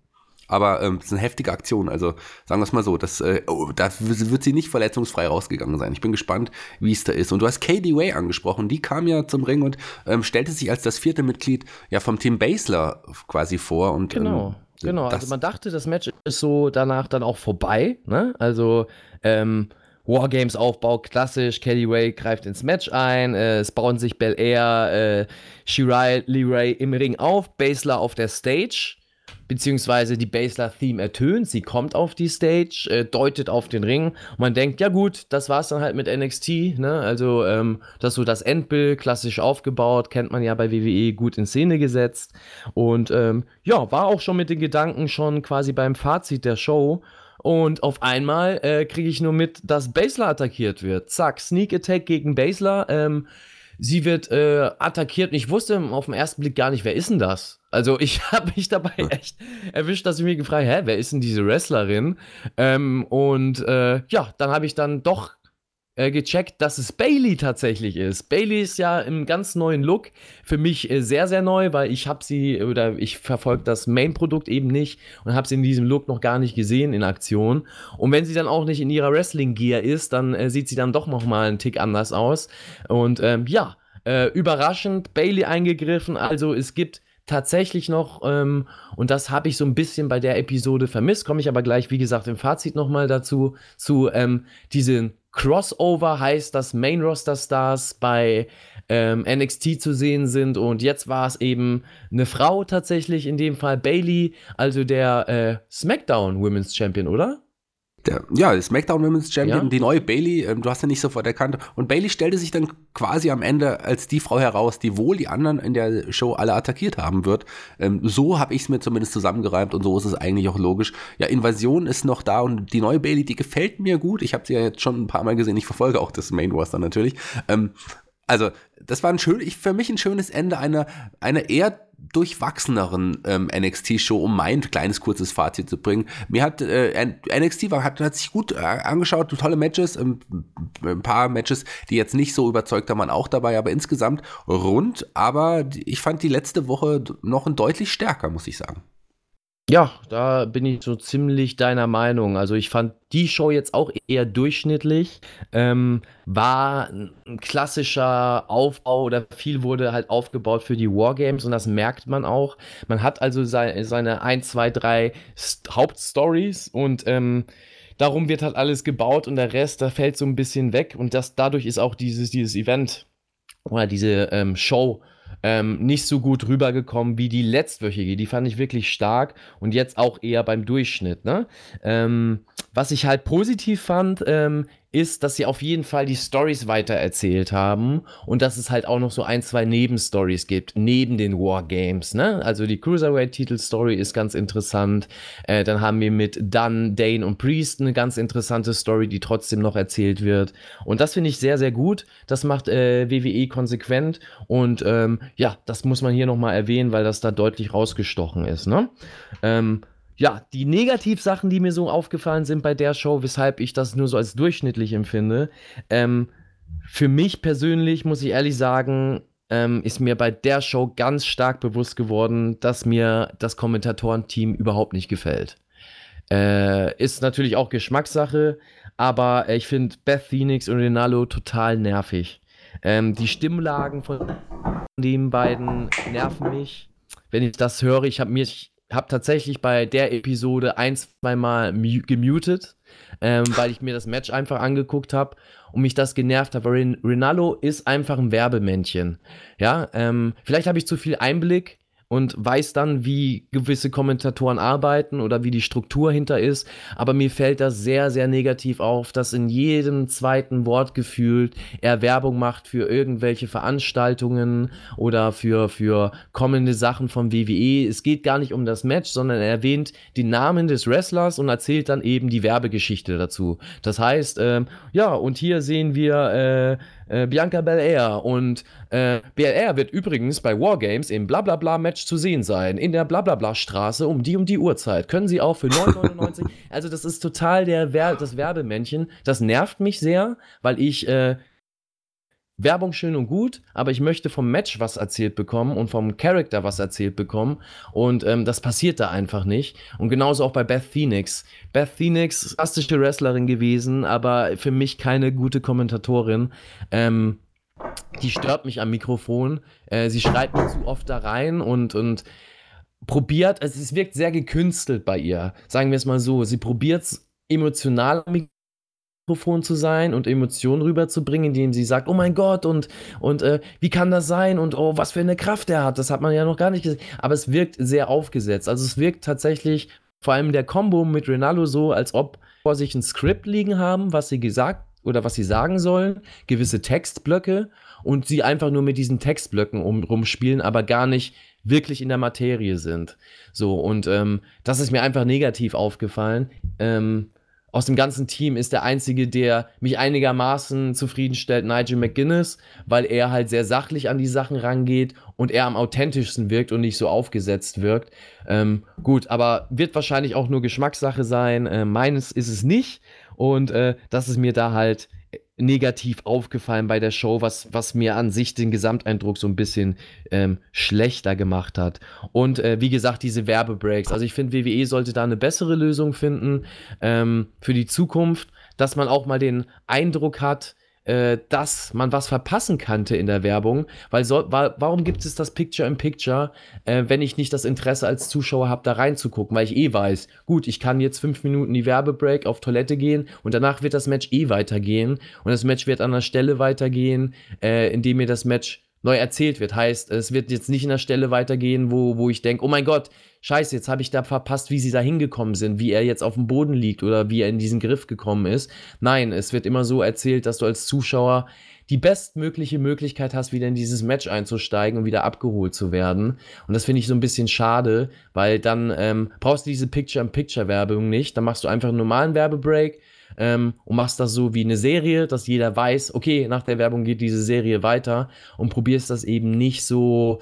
Aber ähm, das ist eine heftige Aktion. Also sagen wir es mal so, das, äh, oh, da wird sie nicht verletzungsfrei rausgegangen sein. Ich bin gespannt, wie es da ist. Und du hast Katie Way angesprochen. Die kam ja zum Ring und ähm, stellte sich als das vierte Mitglied ja vom Team Basler quasi vor. Und, genau. Ähm, Genau, also man dachte, das Match ist so danach dann auch vorbei. Ne? Also ähm, Wargames-Aufbau, klassisch. Kelly Ray greift ins Match ein. Äh, es bauen sich Bel Air, äh, Shirai, Lee Ray im Ring auf. Basler auf der Stage beziehungsweise die Basler-Theme ertönt. Sie kommt auf die Stage, äh, deutet auf den Ring und man denkt, ja gut, das war's dann halt mit NXT. Ne? Also ähm, das so das Endbild, klassisch aufgebaut, kennt man ja bei WWE gut in Szene gesetzt. Und ähm, ja, war auch schon mit den Gedanken schon quasi beim Fazit der Show. Und auf einmal äh, kriege ich nur mit, dass Basler attackiert wird. Zack, Sneak Attack gegen Basler. Ähm, sie wird äh, attackiert und ich wusste auf den ersten Blick gar nicht, wer ist denn das? Also ich habe mich dabei echt erwischt, dass ich mich gefragt hä, wer ist denn diese Wrestlerin? Ähm, und äh, ja, dann habe ich dann doch äh, gecheckt, dass es Bailey tatsächlich ist. Bailey ist ja im ganz neuen Look. Für mich äh, sehr, sehr neu, weil ich habe sie oder ich verfolge das Main-Produkt eben nicht und habe sie in diesem Look noch gar nicht gesehen in Aktion. Und wenn sie dann auch nicht in ihrer Wrestling-Gear ist, dann äh, sieht sie dann doch noch mal einen Tick anders aus. Und ähm, ja, äh, überraschend, Bailey eingegriffen. Also es gibt tatsächlich noch, ähm, und das habe ich so ein bisschen bei der Episode vermisst, komme ich aber gleich, wie gesagt, im Fazit nochmal dazu, zu ähm, diesen Crossover heißt, dass Main Roster Stars bei ähm, NXT zu sehen sind und jetzt war es eben eine Frau tatsächlich, in dem Fall Bailey, also der äh, SmackDown Women's Champion, oder? Der, ja, SmackDown Women's Champion, ja? die neue Bailey, ähm, du hast ja nicht sofort erkannt. Und Bailey stellte sich dann quasi am Ende als die Frau heraus, die wohl die anderen in der Show alle attackiert haben wird. Ähm, so habe ich es mir zumindest zusammengereimt und so ist es eigentlich auch logisch. Ja, Invasion ist noch da und die neue Bailey, die gefällt mir gut. Ich habe sie ja jetzt schon ein paar Mal gesehen. Ich verfolge auch das Main Roster natürlich. Ähm, also, das war ein schön, ich, für mich ein schönes Ende einer, einer eher durchwachseneren ähm, NXT-Show, um mein kleines, kurzes Fazit zu bringen. Mir hat äh, NXT war, hat, hat sich gut äh, angeschaut, tolle Matches, ähm, ein paar Matches, die jetzt nicht so überzeugt haben, waren auch dabei, aber insgesamt rund. Aber ich fand die letzte Woche noch ein deutlich stärker, muss ich sagen. Ja, da bin ich so ziemlich deiner Meinung. Also ich fand die Show jetzt auch eher durchschnittlich. Ähm, war ein klassischer Aufbau oder viel wurde halt aufgebaut für die Wargames und das merkt man auch. Man hat also sei, seine 1, 2, 3 Hauptstories und ähm, darum wird halt alles gebaut und der Rest, da fällt so ein bisschen weg und das dadurch ist auch dieses, dieses Event oder diese ähm, Show ähm, nicht so gut rübergekommen wie die letztwöchige. Die fand ich wirklich stark und jetzt auch eher beim Durchschnitt. Ne? Ähm, was ich halt positiv fand, ähm, ist, dass sie auf jeden Fall die Stories weitererzählt haben und dass es halt auch noch so ein, zwei Nebenstories gibt, neben den Wargames. Ne? Also die Cruiserweight-Titel-Story ist ganz interessant. Äh, dann haben wir mit Dunn, Dane und Priest eine ganz interessante Story, die trotzdem noch erzählt wird. Und das finde ich sehr, sehr gut. Das macht äh, WWE konsequent und ähm, ja, das muss man hier nochmal erwähnen, weil das da deutlich rausgestochen ist. Ne? Ähm, ja, die Negativsachen, die mir so aufgefallen sind bei der Show, weshalb ich das nur so als durchschnittlich empfinde, ähm, für mich persönlich, muss ich ehrlich sagen, ähm, ist mir bei der Show ganz stark bewusst geworden, dass mir das Kommentatorenteam überhaupt nicht gefällt. Äh, ist natürlich auch Geschmackssache, aber ich finde Beth Phoenix und Renalo total nervig. Ähm, die Stimmlagen von den beiden nerven mich. Wenn ich das höre, ich habe mich habe tatsächlich bei der Episode ein, zweimal gemutet, ähm, weil ich mir das Match einfach angeguckt habe und mich das genervt hat. Weil Rinaldo ist einfach ein Werbemännchen. Ja, ähm, vielleicht habe ich zu viel Einblick und weiß dann, wie gewisse Kommentatoren arbeiten oder wie die Struktur hinter ist. Aber mir fällt das sehr, sehr negativ auf, dass in jedem zweiten Wort gefühlt er Werbung macht für irgendwelche Veranstaltungen oder für, für kommende Sachen vom WWE. Es geht gar nicht um das Match, sondern er erwähnt den Namen des Wrestlers und erzählt dann eben die Werbegeschichte dazu. Das heißt, ähm, ja, und hier sehen wir äh, äh, Bianca Belair. Und äh, Belair wird übrigens bei Wargames im Blablabla-Match zu sehen sein. In der Blablabla-Straße um die um die Uhrzeit. Können Sie auch für 9,99. also, das ist total der Wer das Werbemännchen. Das nervt mich sehr, weil ich. Äh, Werbung schön und gut, aber ich möchte vom Match was erzählt bekommen und vom Charakter was erzählt bekommen. Und ähm, das passiert da einfach nicht. Und genauso auch bei Beth Phoenix. Beth Phoenix, fantastische Wrestlerin gewesen, aber für mich keine gute Kommentatorin. Ähm, die stört mich am Mikrofon. Äh, sie schreit mir zu oft da rein und, und probiert, also es wirkt sehr gekünstelt bei ihr. Sagen wir es mal so. Sie probiert es emotional am Mikrofon zu sein und Emotionen rüberzubringen, indem sie sagt, oh mein Gott und, und äh, wie kann das sein und oh, was für eine Kraft er hat, das hat man ja noch gar nicht gesehen. Aber es wirkt sehr aufgesetzt. Also es wirkt tatsächlich vor allem der Combo mit Ronaldo so, als ob vor sich ein Skript liegen haben, was sie gesagt oder was sie sagen sollen, gewisse Textblöcke und sie einfach nur mit diesen Textblöcken um, rumspielen, aber gar nicht wirklich in der Materie sind. So, und ähm, das ist mir einfach negativ aufgefallen. Ähm, aus dem ganzen Team ist der einzige, der mich einigermaßen zufriedenstellt, Nigel McGuinness, weil er halt sehr sachlich an die Sachen rangeht und er am authentischsten wirkt und nicht so aufgesetzt wirkt. Ähm, gut, aber wird wahrscheinlich auch nur Geschmackssache sein. Äh, meines ist es nicht. Und äh, das ist mir da halt negativ aufgefallen bei der Show, was, was mir an sich den Gesamteindruck so ein bisschen ähm, schlechter gemacht hat. Und äh, wie gesagt, diese Werbebreaks. Also ich finde, WWE sollte da eine bessere Lösung finden ähm, für die Zukunft, dass man auch mal den Eindruck hat, äh, dass man was verpassen kannte in der Werbung, weil so, wa warum gibt es das Picture in Picture, äh, wenn ich nicht das Interesse als Zuschauer habe, da reinzugucken, weil ich eh weiß, gut, ich kann jetzt fünf Minuten die Werbebreak auf Toilette gehen und danach wird das Match eh weitergehen und das Match wird an der Stelle weitergehen, äh, indem mir das Match neu erzählt wird. Heißt, es wird jetzt nicht in der Stelle weitergehen, wo, wo ich denke, oh mein Gott, scheiße, jetzt habe ich da verpasst, wie sie da hingekommen sind, wie er jetzt auf dem Boden liegt oder wie er in diesen Griff gekommen ist. Nein, es wird immer so erzählt, dass du als Zuschauer die bestmögliche Möglichkeit hast, wieder in dieses Match einzusteigen und wieder abgeholt zu werden. Und das finde ich so ein bisschen schade, weil dann ähm, brauchst du diese Picture-in-Picture-Werbung nicht. Dann machst du einfach einen normalen Werbebreak ähm, und machst das so wie eine Serie, dass jeder weiß, okay, nach der Werbung geht diese Serie weiter und probierst das eben nicht so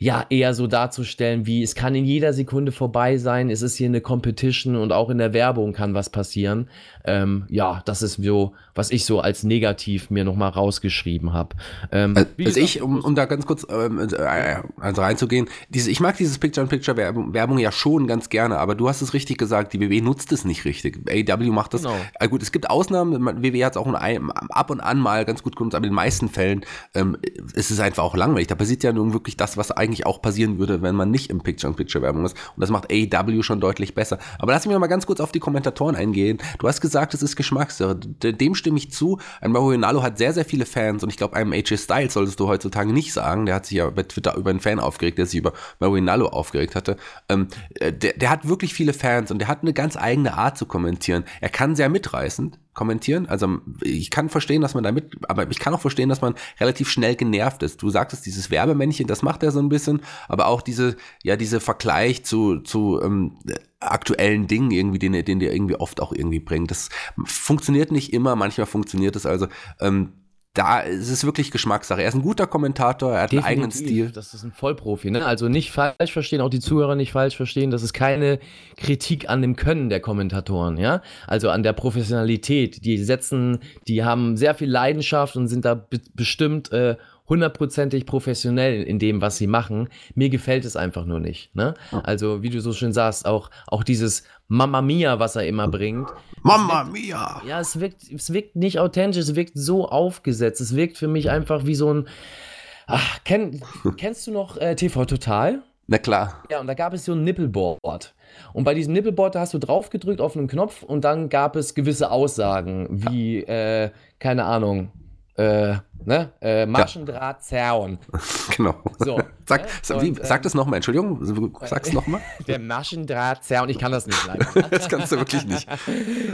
ja eher so darzustellen, wie es kann in jeder Sekunde vorbei sein, es ist hier eine Competition und auch in der Werbung kann was passieren. Ähm, ja, das ist so, was ich so als negativ mir nochmal rausgeschrieben habe. Ähm, also gesagt, ich, um, um da ganz kurz ähm, äh, also reinzugehen, diese, ich mag dieses Picture-in-Picture-Werbung Werbung ja schon ganz gerne, aber du hast es richtig gesagt, die WWE nutzt es nicht richtig. AW macht das. Genau. Äh, gut, es gibt Ausnahmen, WWE hat es auch ein, ab und an mal ganz gut genutzt, aber in den meisten Fällen ähm, ist es einfach auch langweilig. Da passiert ja nun wirklich das, was eigentlich eigentlich auch passieren würde, wenn man nicht im Picture-in-Picture-Werbung ist. Und das macht AEW schon deutlich besser. Aber lass mich noch mal ganz kurz auf die Kommentatoren eingehen. Du hast gesagt, es ist Geschmackssache. Dem stimme ich zu. Ein Ronaldo hat sehr, sehr viele Fans und ich glaube, einem AJ Styles solltest du heutzutage nicht sagen. Der hat sich ja bei Twitter über einen Fan aufgeregt, der sich über Ronaldo aufgeregt hatte. Ähm, äh, der, der hat wirklich viele Fans und der hat eine ganz eigene Art zu kommentieren. Er kann sehr mitreißend kommentieren. Also ich kann verstehen, dass man damit, aber ich kann auch verstehen, dass man relativ schnell genervt ist. Du sagtest, dieses Werbemännchen, das macht er so ein bisschen, aber auch diese, ja, diese Vergleich zu, zu ähm, aktuellen Dingen irgendwie, den, den der irgendwie oft auch irgendwie bringt. Das funktioniert nicht immer, manchmal funktioniert es also. Ähm, da ist es wirklich Geschmackssache. Er ist ein guter Kommentator, er hat Definitiv, einen eigenen Stil. Das ist ein Vollprofi. Ne? Also nicht falsch verstehen, auch die Zuhörer nicht falsch verstehen. Das ist keine Kritik an dem Können der Kommentatoren, ja. Also an der Professionalität. Die setzen, die haben sehr viel Leidenschaft und sind da be bestimmt äh, hundertprozentig professionell in dem, was sie machen. Mir gefällt es einfach nur nicht. Ne? Also, wie du so schön sagst, auch, auch dieses Mamma Mia, was er immer bringt. Mamma Mia! Ja, es wirkt, es wirkt nicht authentisch, es wirkt so aufgesetzt. Es wirkt für mich einfach wie so ein. Ach, kenn, kennst du noch äh, TV Total? Na klar. Ja, und da gab es so ein Nippelboard. Und bei diesem Nippelboard, da hast du draufgedrückt auf einen Knopf und dann gab es gewisse Aussagen, wie, äh, keine Ahnung, äh, ne? Äh, Maschendrahtzaun. genau. So, sag, ne? wie, sag ähm, das nochmal, Entschuldigung, sag's nochmal. Der Maschendrahtzaun, ich kann das nicht leider. das kannst du wirklich nicht.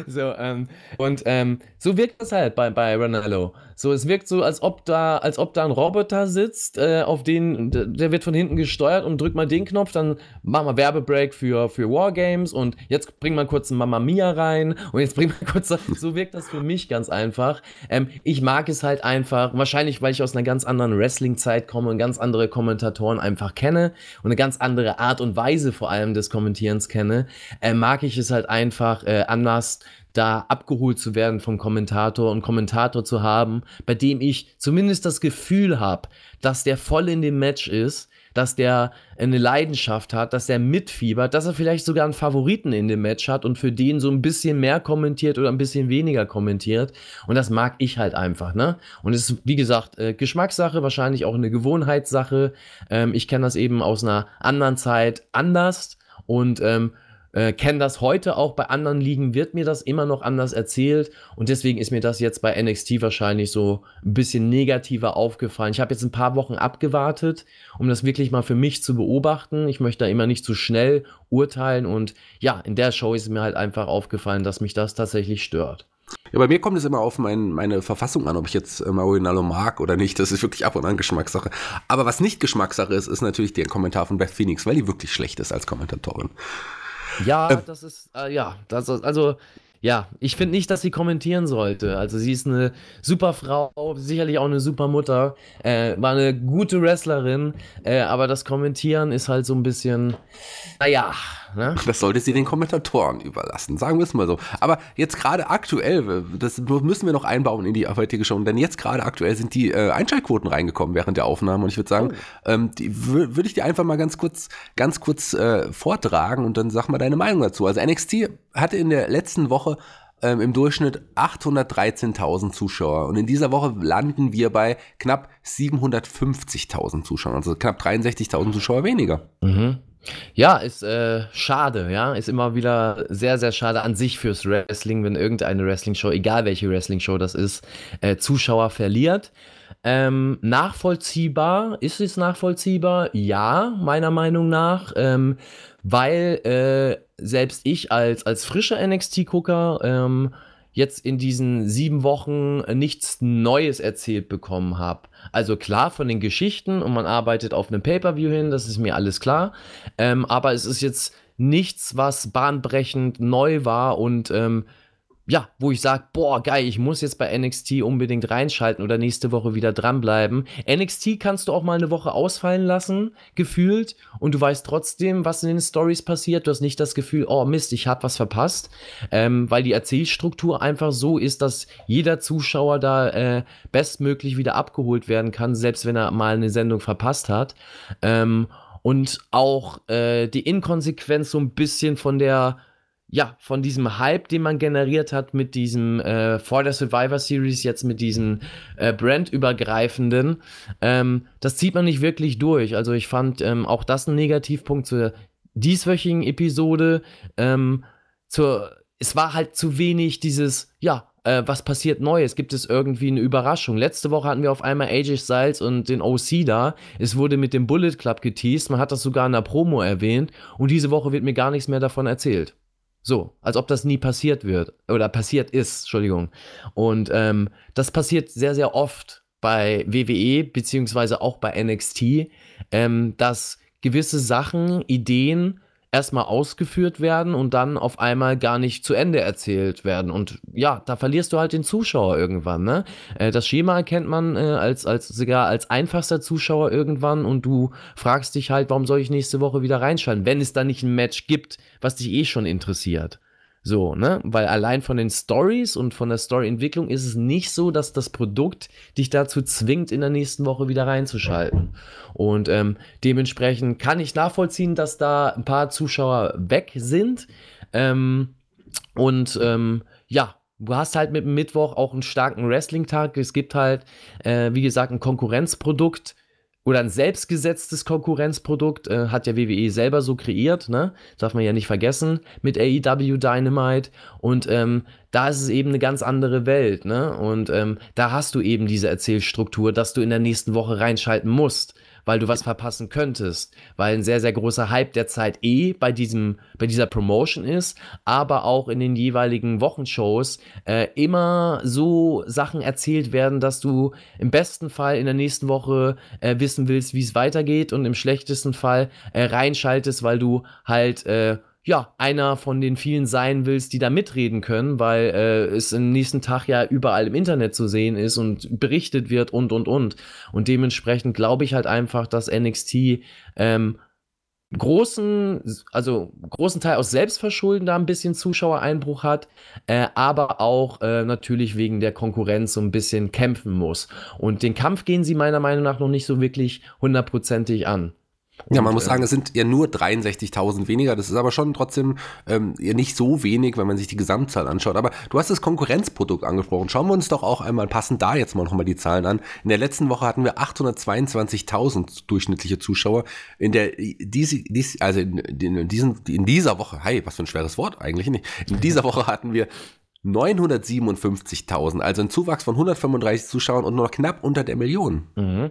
so, ähm, und ähm, so wirkt das halt bei, bei Ronaldo. So, es wirkt so, als ob da, als ob da ein Roboter sitzt, äh, auf den, der wird von hinten gesteuert und drückt mal den Knopf, dann machen wir Werbebreak für, für Wargames und jetzt bringen wir kurz ein Mamma Mia rein und jetzt bringen wir kurz, so wirkt das für mich ganz einfach. Ähm, ich mag es halt einfach, wahrscheinlich, weil ich aus einer ganz anderen Wrestling-Zeit komme und ganz andere Kommentatoren einfach kenne und eine ganz andere Art und Weise vor allem des Kommentierens kenne, äh, mag ich es halt einfach äh, anders da abgeholt zu werden vom Kommentator und Kommentator zu haben, bei dem ich zumindest das Gefühl habe, dass der voll in dem Match ist, dass der eine Leidenschaft hat, dass er mitfiebert, dass er vielleicht sogar einen Favoriten in dem Match hat und für den so ein bisschen mehr kommentiert oder ein bisschen weniger kommentiert. Und das mag ich halt einfach, ne? Und es ist, wie gesagt, äh, Geschmackssache, wahrscheinlich auch eine Gewohnheitssache. Ähm, ich kenne das eben aus einer anderen Zeit anders und ähm, äh, kenne das heute auch bei anderen Ligen, wird mir das immer noch anders erzählt und deswegen ist mir das jetzt bei NXT wahrscheinlich so ein bisschen negativer aufgefallen. Ich habe jetzt ein paar Wochen abgewartet, um das wirklich mal für mich zu beobachten. Ich möchte da immer nicht zu schnell urteilen und ja, in der Show ist mir halt einfach aufgefallen, dass mich das tatsächlich stört. Ja, bei mir kommt es immer auf mein, meine Verfassung an, ob ich jetzt äh, mag oder nicht. Das ist wirklich ab und an Geschmackssache. Aber was nicht Geschmackssache ist, ist natürlich der Kommentar von Beth Phoenix, weil die wirklich schlecht ist als Kommentatorin. Ja, äh, das ist, äh, ja, das ist, also, ja, ich finde nicht, dass sie kommentieren sollte. Also, sie ist eine super Frau, sicherlich auch eine super Mutter, äh, war eine gute Wrestlerin, äh, aber das Kommentieren ist halt so ein bisschen, naja, Ne? Das sollte sie den Kommentatoren überlassen, sagen wir es mal so. Aber jetzt gerade aktuell, das müssen wir noch einbauen in die heutige Show, denn jetzt gerade aktuell sind die äh, Einschaltquoten reingekommen während der Aufnahme und ich würde sagen, oh. ähm, würde ich dir einfach mal ganz kurz, ganz kurz äh, vortragen und dann sag mal deine Meinung dazu. Also NXT hatte in der letzten Woche ähm, im Durchschnitt 813.000 Zuschauer. Und in dieser Woche landen wir bei knapp 750.000 Zuschauern, also knapp 63.000 Zuschauer weniger. Mhm. Ja, ist äh, schade, ja. Ist immer wieder sehr, sehr schade an sich fürs Wrestling, wenn irgendeine Wrestling-Show, egal welche Wrestling-Show das ist, äh, Zuschauer verliert. Ähm, nachvollziehbar, ist es nachvollziehbar? Ja, meiner Meinung nach. Ähm, weil äh, selbst ich als, als frischer NXT-Gucker ähm, jetzt in diesen sieben Wochen nichts Neues erzählt bekommen habe. Also klar von den Geschichten und man arbeitet auf einem Pay-per-view hin, das ist mir alles klar. Ähm, aber es ist jetzt nichts, was bahnbrechend neu war und ähm, ja, wo ich sage, boah, geil, ich muss jetzt bei NXT unbedingt reinschalten oder nächste Woche wieder dranbleiben. NXT kannst du auch mal eine Woche ausfallen lassen, gefühlt, und du weißt trotzdem, was in den Stories passiert. Du hast nicht das Gefühl, oh Mist, ich habe was verpasst, ähm, weil die Erzählstruktur einfach so ist, dass jeder Zuschauer da äh, bestmöglich wieder abgeholt werden kann, selbst wenn er mal eine Sendung verpasst hat. Ähm, und auch äh, die Inkonsequenz so ein bisschen von der ja, von diesem Hype, den man generiert hat mit diesem äh, vor der Survivor Series, jetzt mit diesen äh, brandübergreifenden, ähm, das zieht man nicht wirklich durch. Also ich fand ähm, auch das ein Negativpunkt zur dieswöchigen Episode. Ähm, zur, es war halt zu wenig dieses, ja, äh, was passiert Neues? Gibt es irgendwie eine Überraschung? Letzte Woche hatten wir auf einmal AJ Styles und den OC da. Es wurde mit dem Bullet Club geteased. Man hat das sogar in der Promo erwähnt. Und diese Woche wird mir gar nichts mehr davon erzählt. So, als ob das nie passiert wird oder passiert ist, Entschuldigung. Und ähm, das passiert sehr, sehr oft bei WWE beziehungsweise auch bei NXT, ähm, dass gewisse Sachen, Ideen erstmal ausgeführt werden und dann auf einmal gar nicht zu Ende erzählt werden. Und ja, da verlierst du halt den Zuschauer irgendwann. Ne? Äh, das Schema erkennt man äh, als, als sogar als einfachster Zuschauer irgendwann und du fragst dich halt, warum soll ich nächste Woche wieder reinschalten, wenn es da nicht ein Match gibt, was dich eh schon interessiert. So, ne? Weil allein von den Stories und von der Storyentwicklung ist es nicht so, dass das Produkt dich dazu zwingt, in der nächsten Woche wieder reinzuschalten. Und ähm, dementsprechend kann ich nachvollziehen, dass da ein paar Zuschauer weg sind. Ähm, und ähm, ja, du hast halt mit dem Mittwoch auch einen starken Wrestling-Tag. Es gibt halt, äh, wie gesagt, ein Konkurrenzprodukt oder ein selbstgesetztes Konkurrenzprodukt, äh, hat ja WWE selber so kreiert, ne? Darf man ja nicht vergessen, mit AEW Dynamite. Und ähm, da ist es eben eine ganz andere Welt, ne? Und ähm, da hast du eben diese Erzählstruktur, dass du in der nächsten Woche reinschalten musst weil du was verpassen könntest, weil ein sehr, sehr großer Hype derzeit eh bei diesem, bei dieser Promotion ist, aber auch in den jeweiligen Wochenshows äh, immer so Sachen erzählt werden, dass du im besten Fall in der nächsten Woche äh, wissen willst, wie es weitergeht und im schlechtesten Fall äh, reinschaltest, weil du halt äh, ja, einer von den vielen sein willst, die da mitreden können, weil äh, es am nächsten Tag ja überall im Internet zu sehen ist und berichtet wird und, und, und. Und dementsprechend glaube ich halt einfach, dass NXT ähm, großen, also großen Teil aus Selbstverschulden da ein bisschen Zuschauereinbruch hat, äh, aber auch äh, natürlich wegen der Konkurrenz so ein bisschen kämpfen muss. Und den Kampf gehen sie meiner Meinung nach noch nicht so wirklich hundertprozentig an. Und, ja, man muss sagen, es sind ja nur 63.000 weniger. Das ist aber schon trotzdem ähm, nicht so wenig, wenn man sich die Gesamtzahl anschaut. Aber du hast das Konkurrenzprodukt angesprochen. Schauen wir uns doch auch einmal passend da jetzt mal nochmal die Zahlen an. In der letzten Woche hatten wir 822.000 durchschnittliche Zuschauer. In der, diese, dies, also in, in, diesen, in dieser Woche, hey, was für ein schweres Wort eigentlich nicht. In dieser Woche hatten wir 957.000, also ein Zuwachs von 135 Zuschauern und nur noch knapp unter der Million. Mhm.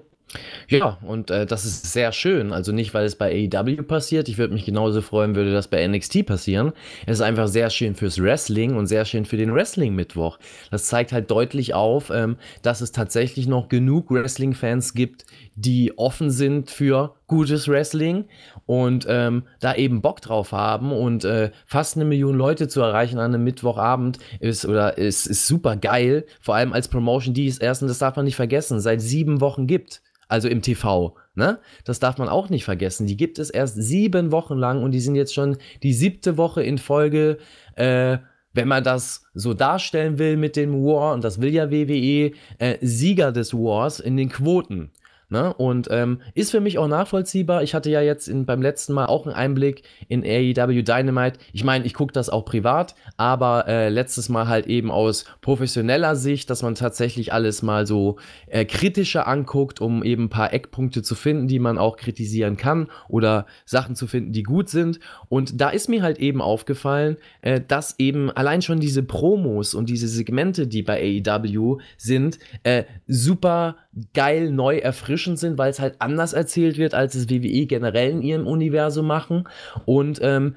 Ja, und äh, das ist sehr schön. Also nicht, weil es bei AEW passiert. Ich würde mich genauso freuen, würde das bei NXT passieren. Es ist einfach sehr schön fürs Wrestling und sehr schön für den Wrestling-Mittwoch. Das zeigt halt deutlich auf, ähm, dass es tatsächlich noch genug Wrestling-Fans gibt, die offen sind für gutes Wrestling und ähm, da eben Bock drauf haben und äh, fast eine Million Leute zu erreichen an einem Mittwochabend ist oder ist, ist super geil. Vor allem als Promotion, die es erst, und das darf man nicht vergessen, seit sieben Wochen gibt also im TV. Ne? Das darf man auch nicht vergessen. Die gibt es erst sieben Wochen lang und die sind jetzt schon die siebte Woche in Folge. Äh, wenn man das so darstellen will mit dem War, und das will ja WWE, äh, Sieger des Wars in den Quoten. Ne? Und ähm, ist für mich auch nachvollziehbar. Ich hatte ja jetzt in, beim letzten Mal auch einen Einblick in AEW Dynamite. Ich meine, ich gucke das auch privat, aber äh, letztes Mal halt eben aus professioneller Sicht, dass man tatsächlich alles mal so äh, kritischer anguckt, um eben ein paar Eckpunkte zu finden, die man auch kritisieren kann oder Sachen zu finden, die gut sind. Und da ist mir halt eben aufgefallen, äh, dass eben allein schon diese Promos und diese Segmente, die bei AEW sind, äh, super geil neu erfrischend sind, weil es halt anders erzählt wird, als es WWE generell in ihrem Universum machen. Und ähm,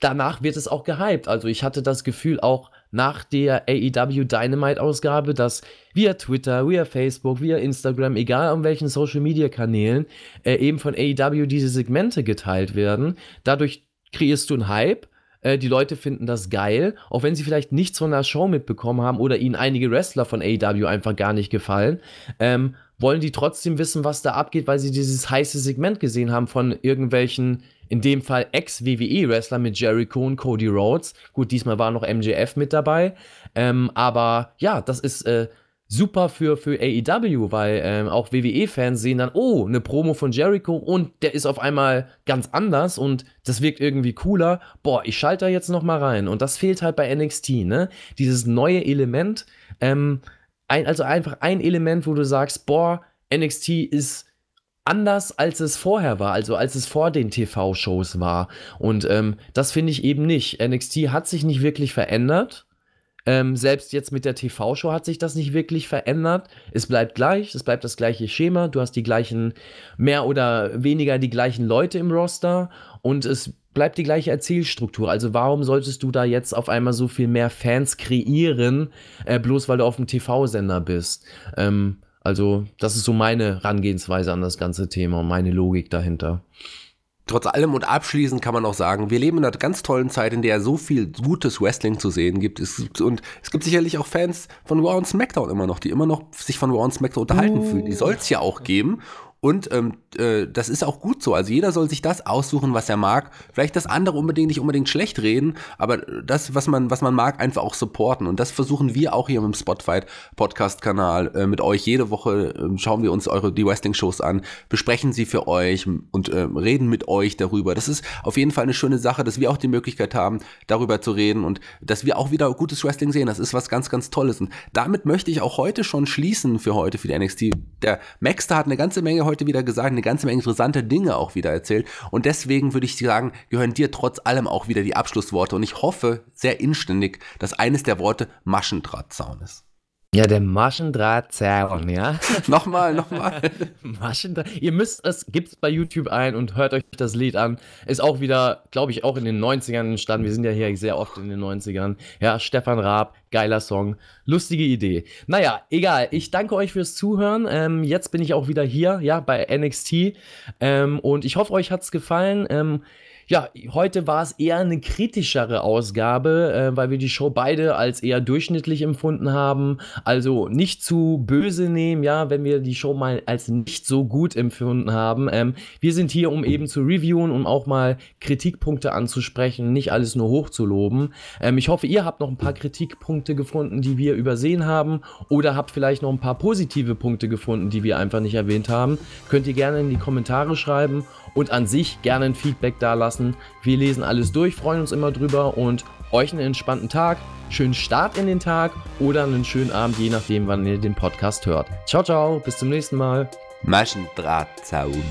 danach wird es auch gehypt. Also ich hatte das Gefühl auch nach der AEW Dynamite Ausgabe, dass via Twitter, via Facebook, via Instagram, egal an welchen Social Media Kanälen, äh, eben von AEW diese Segmente geteilt werden. Dadurch kreierst du einen Hype äh, die Leute finden das geil, auch wenn sie vielleicht nichts von der Show mitbekommen haben oder ihnen einige Wrestler von AEW einfach gar nicht gefallen. Ähm, wollen die trotzdem wissen, was da abgeht, weil sie dieses heiße Segment gesehen haben von irgendwelchen, in dem Fall Ex-WWE-Wrestler mit Jericho und Cody Rhodes. Gut, diesmal war noch MJF mit dabei. Ähm, aber ja, das ist äh, super für, für AEW, weil ähm, auch WWE-Fans sehen dann, oh, eine Promo von Jericho und der ist auf einmal ganz anders und das wirkt irgendwie cooler. Boah, ich schalte da jetzt noch mal rein. Und das fehlt halt bei NXT, ne? Dieses neue Element, ähm, ein, also einfach ein Element, wo du sagst, boah, NXT ist anders, als es vorher war, also als es vor den TV-Shows war. Und ähm, das finde ich eben nicht. NXT hat sich nicht wirklich verändert. Ähm, selbst jetzt mit der TV-Show hat sich das nicht wirklich verändert. Es bleibt gleich, es bleibt das gleiche Schema. Du hast die gleichen, mehr oder weniger die gleichen Leute im Roster und es bleibt die gleiche Erzählstruktur. Also warum solltest du da jetzt auf einmal so viel mehr Fans kreieren, äh, bloß weil du auf dem TV-Sender bist? Ähm, also das ist so meine Herangehensweise an das ganze Thema und meine Logik dahinter. Trotz allem und abschließend kann man auch sagen, wir leben in einer ganz tollen Zeit, in der so viel gutes Wrestling zu sehen gibt. und es gibt sicherlich auch Fans von Raw und SmackDown immer noch, die immer noch sich von Raw und SmackDown unterhalten uh. fühlen. Die soll es ja auch geben. Und ähm, äh, das ist auch gut so. Also jeder soll sich das aussuchen, was er mag. Vielleicht das andere unbedingt nicht unbedingt schlecht reden, aber das, was man, was man mag, einfach auch supporten. Und das versuchen wir auch hier mit dem Spotfight Podcast-Kanal äh, mit euch. Jede Woche äh, schauen wir uns eure die Wrestling-Shows an, besprechen sie für euch und äh, reden mit euch darüber. Das ist auf jeden Fall eine schöne Sache, dass wir auch die Möglichkeit haben, darüber zu reden und dass wir auch wieder gutes Wrestling sehen. Das ist was ganz, ganz Tolles. Und damit möchte ich auch heute schon schließen für heute für die NXT. Der Maxter hat eine ganze Menge heute heute wieder gesagt, eine ganze Menge interessante Dinge auch wieder erzählt. Und deswegen würde ich sagen, gehören dir trotz allem auch wieder die Abschlussworte. Und ich hoffe sehr inständig, dass eines der Worte Maschendrahtzaun ist. Ja, der Maschendrahtzaun, ja. nochmal, nochmal. Maschendraht. Ihr müsst es, gibt's bei YouTube ein und hört euch das Lied an. Ist auch wieder, glaube ich, auch in den 90ern entstanden. Wir sind ja hier sehr oft in den 90ern. Ja, Stefan Raab, geiler Song. Lustige Idee. Naja, egal. Ich danke euch fürs Zuhören. Ähm, jetzt bin ich auch wieder hier, ja, bei NXT. Ähm, und ich hoffe, euch hat's gefallen. Ähm, ja, heute war es eher eine kritischere Ausgabe, äh, weil wir die Show beide als eher durchschnittlich empfunden haben. Also nicht zu böse nehmen, ja, wenn wir die Show mal als nicht so gut empfunden haben. Ähm, wir sind hier, um eben zu reviewen, um auch mal Kritikpunkte anzusprechen, nicht alles nur hochzuloben. Ähm, ich hoffe, ihr habt noch ein paar Kritikpunkte gefunden, die wir übersehen haben oder habt vielleicht noch ein paar positive Punkte gefunden, die wir einfach nicht erwähnt haben. Könnt ihr gerne in die Kommentare schreiben und an sich gerne ein Feedback da lassen. Wir lesen alles durch, freuen uns immer drüber und euch einen entspannten Tag, schönen Start in den Tag oder einen schönen Abend, je nachdem, wann ihr den Podcast hört. Ciao, ciao, bis zum nächsten Mal. Maschendrahtzaun.